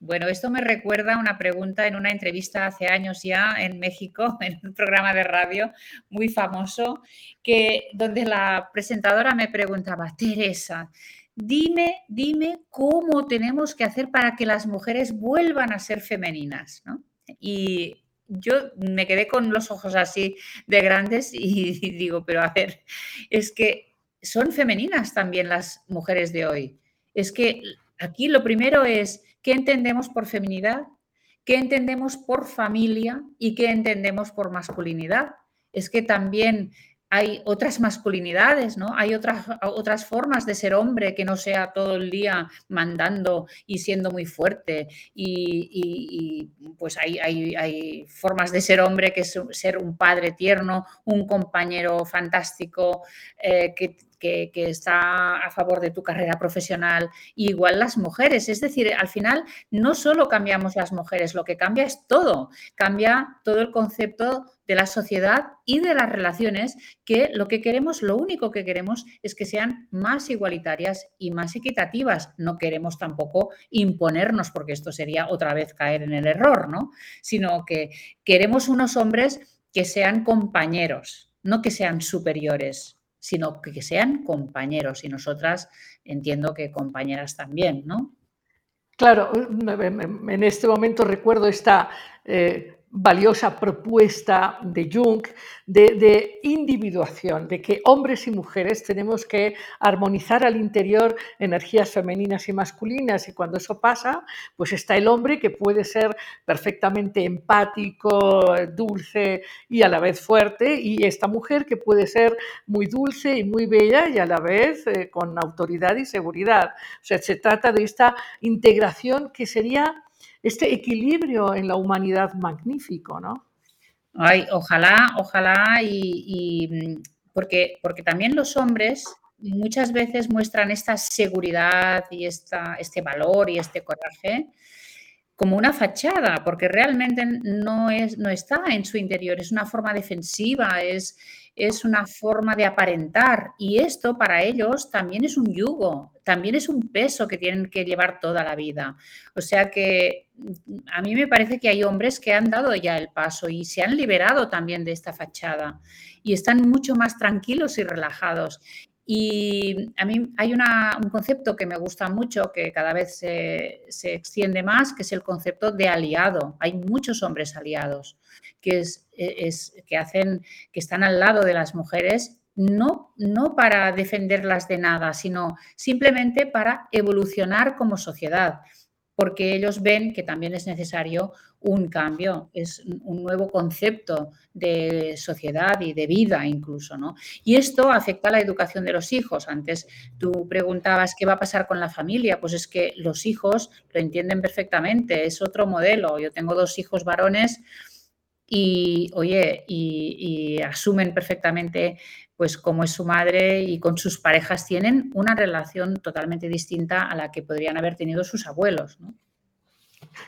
B: Bueno, esto me recuerda a una pregunta en una entrevista hace años ya en México, en un programa de radio muy famoso, que, donde la presentadora me preguntaba, Teresa, dime, dime cómo tenemos que hacer para que las mujeres vuelvan a ser femeninas. Y yo me quedé con los ojos así de grandes y, y digo, pero a ver, es que son femeninas también las mujeres de hoy. Es que aquí lo primero es ¿Qué entendemos por feminidad? ¿Qué entendemos por familia? ¿Y qué entendemos por masculinidad? Es que también hay otras masculinidades, ¿no? Hay otras, otras formas de ser hombre que no sea todo el día mandando y siendo muy fuerte. Y, pues hay, hay, formas de ser hombre que es ser un padre tierno, un compañero fantástico, eh, que, que, está a favor de tu carrera profesional, igual las mujeres. Es decir, al final no solo cambiamos las mujeres, lo que cambia es todo, cambia todo el concepto de la sociedad y de las relaciones, que lo que queremos, lo único que queremos es que sean más igualitarias y más equitativas. No queremos tampoco imponernos, porque esto sería otra vez caer en el error, ¿no? Sino que queremos unos hombres que sean compañeros, no que sean superiores, sino que sean compañeros. Y nosotras entiendo que compañeras también, ¿no?
C: Claro, en este momento recuerdo esta eh, valiosa propuesta de Jung de, individuación, de que hombres y mujeres tenemos que armonizar al interior energías femeninas y masculinas y cuando eso pasa, pues está el hombre que puede ser perfectamente empático, dulce y a la vez fuerte y esta mujer que puede ser muy dulce y muy bella y a la vez eh, con autoridad y seguridad. O sea, se trata de esta integración que sería este equilibrio en la humanidad magnífico, ¿no?
B: Ay, ojalá, ojalá, y, mm, porque, porque también los hombres muchas veces muestran esta seguridad y esta, este valor y este coraje como una fachada, porque realmente no, es, no está en su interior, es una forma defensiva, es, es una forma de aparentar y esto para ellos también es un yugo, también es un peso que tienen que llevar toda la vida. O sea que mm, a mí me parece que hay hombres que han dado ya el paso y se han liberado también de esta fachada y están mucho más tranquilos y relajados. Y a mí hay un concepto que me gusta mucho, que cada vez se, se, extiende más, que es el concepto de aliado. Hay muchos hombres aliados que, e, es, que hacen, que están al lado de las mujeres, no, no para defenderlas de nada, sino simplemente para evolucionar como sociedad porque ellos ven que también es necesario un cambio, es un nuevo concepto de sociedad y de vida incluso, ¿no? Y esto afecta a la educación de los hijos. Antes tú preguntabas qué va a pasar con la familia, pues es que los hijos lo entienden perfectamente, es otro modelo. Yo tengo dos hijos varones y, oye, y, asumen perfectamente pues cómo es su madre y con sus parejas tienen una relación totalmente distinta a la que podrían haber tenido sus abuelos.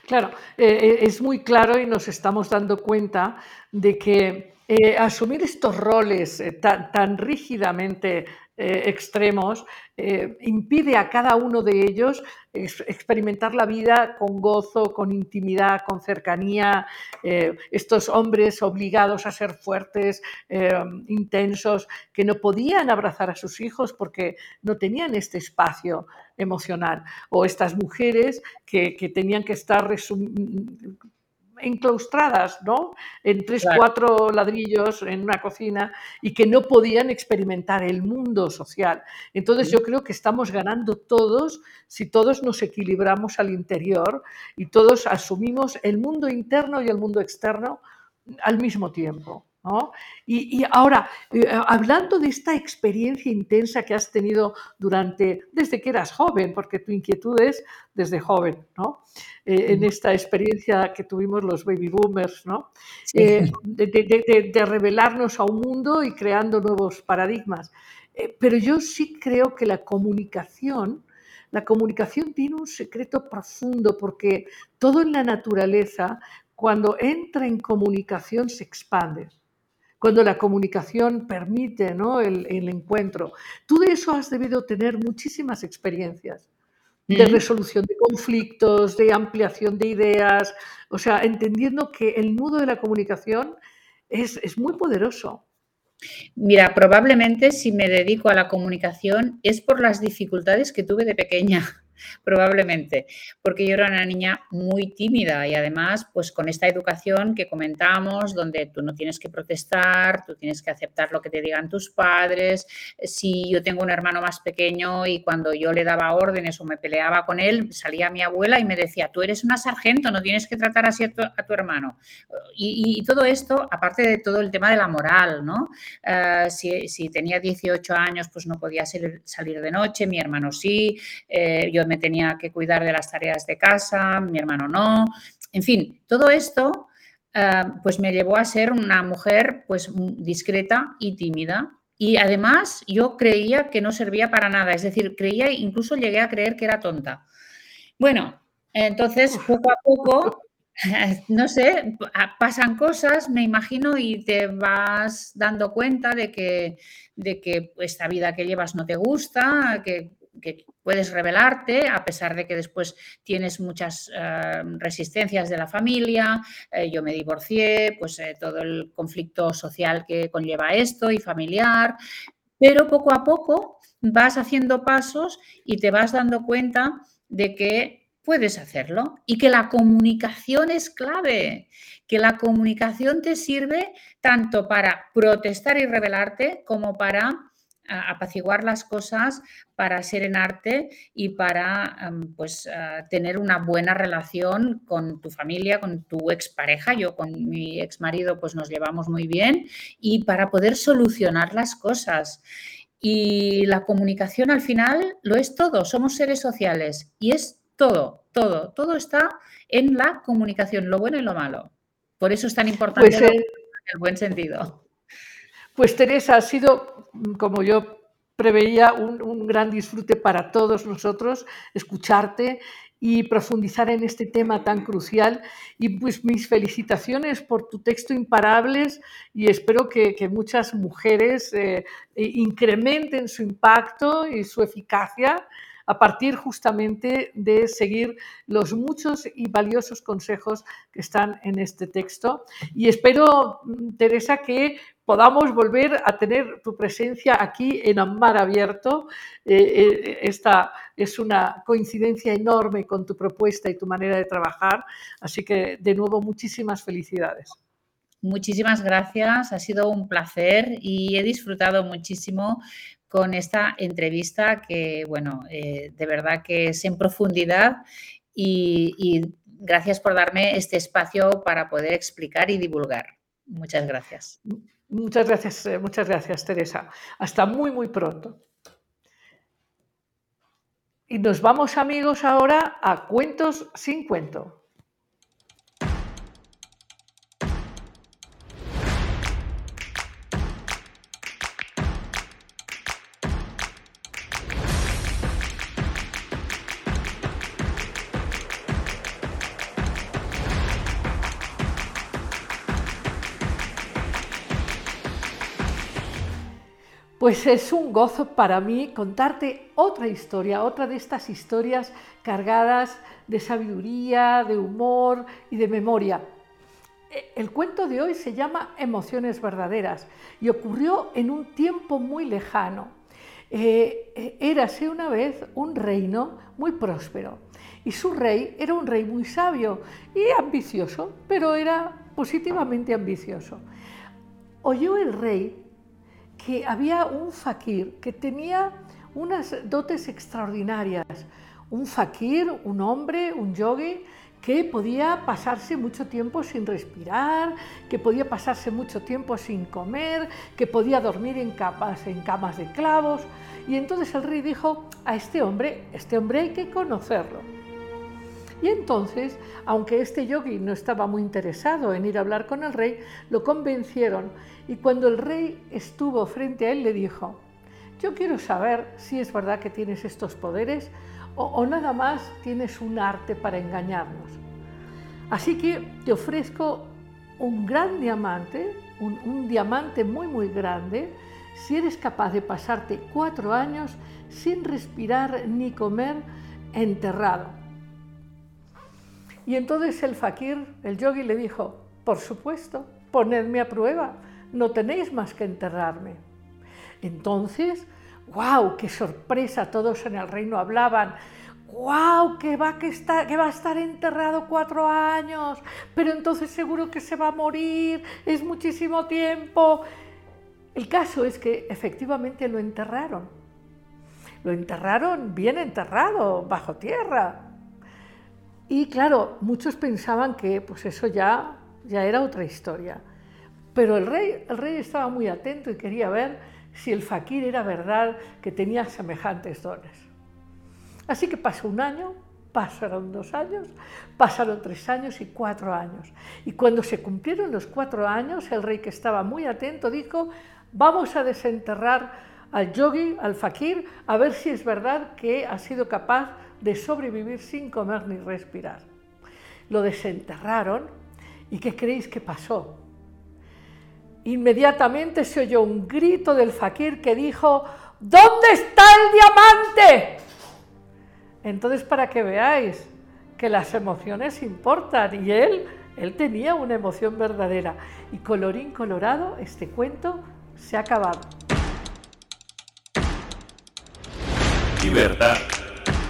C: Claro, eh, eh, es muy claro y nos estamos dando cuenta de que eh, asumir estos roles tan, rígidamente extremos impide a cada uno de ellos experimentar la vida con gozo, con intimidad, con cercanía. estos hombres obligados a ser fuertes, intensos, que no podían abrazar a sus hijos porque no tenían este espacio emocional. O estas mujeres que, tenían que estar enclaustradas, ¿no? En tres, cuatro ladrillos en una cocina y que no podían experimentar el mundo social. Entonces yo creo que estamos ganando todos si todos nos equilibramos al interior y todos asumimos el mundo interno y el mundo externo al mismo tiempo. Y, ahora, eh, hablando de esta experiencia intensa que has tenido durante, desde que eras joven, porque tu inquietud es desde joven, ¿no? Eh, en esta experiencia que tuvimos los baby boomers, ¿no? Eh, de, revelarnos a un mundo y creando nuevos paradigmas. pero yo sí creo que la comunicación, la comunicación tiene un secreto profundo porque todo en la naturaleza, cuando entra en comunicación, se expande cuando la comunicación permite ¿no? el, encuentro. Tú de eso has debido tener muchísimas experiencias de resolución de conflictos, de ampliación de ideas, o sea, entendiendo que el nudo de la comunicación es, es muy poderoso.
B: Mira, probablemente si me dedico a la comunicación es por las dificultades que tuve de pequeña. Probablemente, porque yo era una niña muy tímida y además, pues con esta educación que comentamos, donde tú no tienes que protestar, tú tienes que aceptar lo que te digan tus padres. Si yo tengo un hermano más pequeño y cuando yo le daba órdenes o me peleaba con él, salía mi abuela y me decía, tú eres una sargento, no tienes que tratar así a tu, hermano. Y, todo esto, aparte de todo el tema de la moral, ¿no? Eh, si, tenía 18 años, pues no podía salir, de noche, mi hermano sí, eh, yo me tenía que cuidar de las tareas de casa, mi hermano no. En fin, todo esto eh, pues me llevó a ser una mujer pues discreta y tímida Y además yo creía que no servía para nada, es decir, creía, incluso llegué a creer que era tonta. Bueno, entonces poco a poco, no sé, pasan cosas, me imagino, y te vas dando cuenta de que, de que esta vida que llevas no te gusta, que que puedes revelarte a pesar de que después tienes muchas eh, resistencias de la familia, eh, yo me divorcié, pues eh, todo el conflicto social que conlleva esto y familiar, pero poco a poco vas haciendo pasos y te vas dando cuenta de que puedes hacerlo y que la comunicación es clave, que la comunicación te sirve tanto para protestar y revelarte como para apaciguar las cosas, para serenarte y para pues, tener una buena relación con tu familia, con tu expareja. Yo con mi exmarido pues nos llevamos muy bien y para poder solucionar las cosas. Y la comunicación al final lo es todo, somos seres sociales y es todo, todo, todo está en la comunicación, lo bueno y lo malo. Por eso es tan importante
C: pues,
B: el buen sentido.
C: Pues Teresa, ha sido, como yo preveía, un, gran disfrute para todos nosotros escucharte y profundizar en este tema tan crucial. Y pues mis felicitaciones por tu texto Imparables y espero que, muchas mujeres eh, incrementen su impacto y su eficacia a partir justamente de seguir los muchos y valiosos consejos que están en este texto. Y espero, Teresa, que podamos volver a tener tu presencia aquí en Mar Abierto. Eh, eh, esta es una coincidencia enorme con tu propuesta y tu manera de trabajar. Así que, de nuevo, muchísimas felicidades.
B: Muchísimas gracias, ha sido un placer y he disfrutado muchísimo con esta entrevista que, bueno, eh, de verdad que es en profundidad y, gracias por darme este espacio para poder explicar y divulgar. Muchas gracias.
C: Muchas gracias, eh, muchas gracias, Teresa. Hasta muy, muy pronto. Y nos vamos, amigos, ahora a Cuentos sin cuento. Pues es un gozo para mí contarte otra historia, otra de estas historias cargadas de sabiduría, de humor y de memoria. El cuento de hoy se llama Emociones verdaderas y ocurrió en un tiempo muy lejano. Eh, e, érase una vez un reino muy próspero y su rey era un rey muy sabio y ambicioso, pero era positivamente ambicioso. Oyó el rey que había un fakir que tenía unas dotes extraordinarias. Un fakir, un hombre, un yogi, que podía pasarse mucho tiempo sin respirar, que podía pasarse mucho tiempo sin comer, que podía dormir en camas, en camas de clavos. Y entonces el rey dijo, a este hombre, este hombre hay que conocerlo. Y entonces, aunque este yogi no estaba muy interesado en ir a hablar con el rey, lo convencieron y cuando el rey estuvo frente a él le dijo, yo quiero saber si es verdad que tienes estos poderes o, nada más tienes un arte para engañarnos. Así que te ofrezco un gran diamante, un, un diamante muy muy grande, si eres capaz de pasarte cuatro años sin respirar ni comer enterrado. Y entonces el fakir, el yogi, le dijo, por supuesto, ponedme a prueba no tenéis más que enterrarme. Entonces, ¡guau! ¡Qué sorpresa! Todos en el reino hablaban. ¡Guau! Que que va a estar enterrado cuatro años, pero entonces seguro que se va a morir, es muchísimo tiempo. El caso es que efectivamente lo enterraron. Lo enterraron bien enterrado, bajo tierra. Y claro, muchos pensaban que pues eso ya, ya era otra historia. Pero el rey, el rey estaba muy atento y quería ver si el fakir era verdad que tenía semejantes dones. Así que pasó un año, pasaron dos años, pasaron tres años y cuatro años. Y cuando se cumplieron los cuatro años, el rey que estaba muy atento dijo, Vamos a desenterrar al yogi, al fakir, a ver si es verdad que ha sido capaz de sobrevivir sin comer ni respirar. Lo desenterraron y ¿qué creéis que pasó? Inmediatamente se oyó un grito del fakir que dijo, ¿dónde está el diamante? Entonces, para que veáis que las emociones importan y él, él tenía una emoción verdadera. Y colorín colorado, este cuento se ha acabado.
A: Libertad,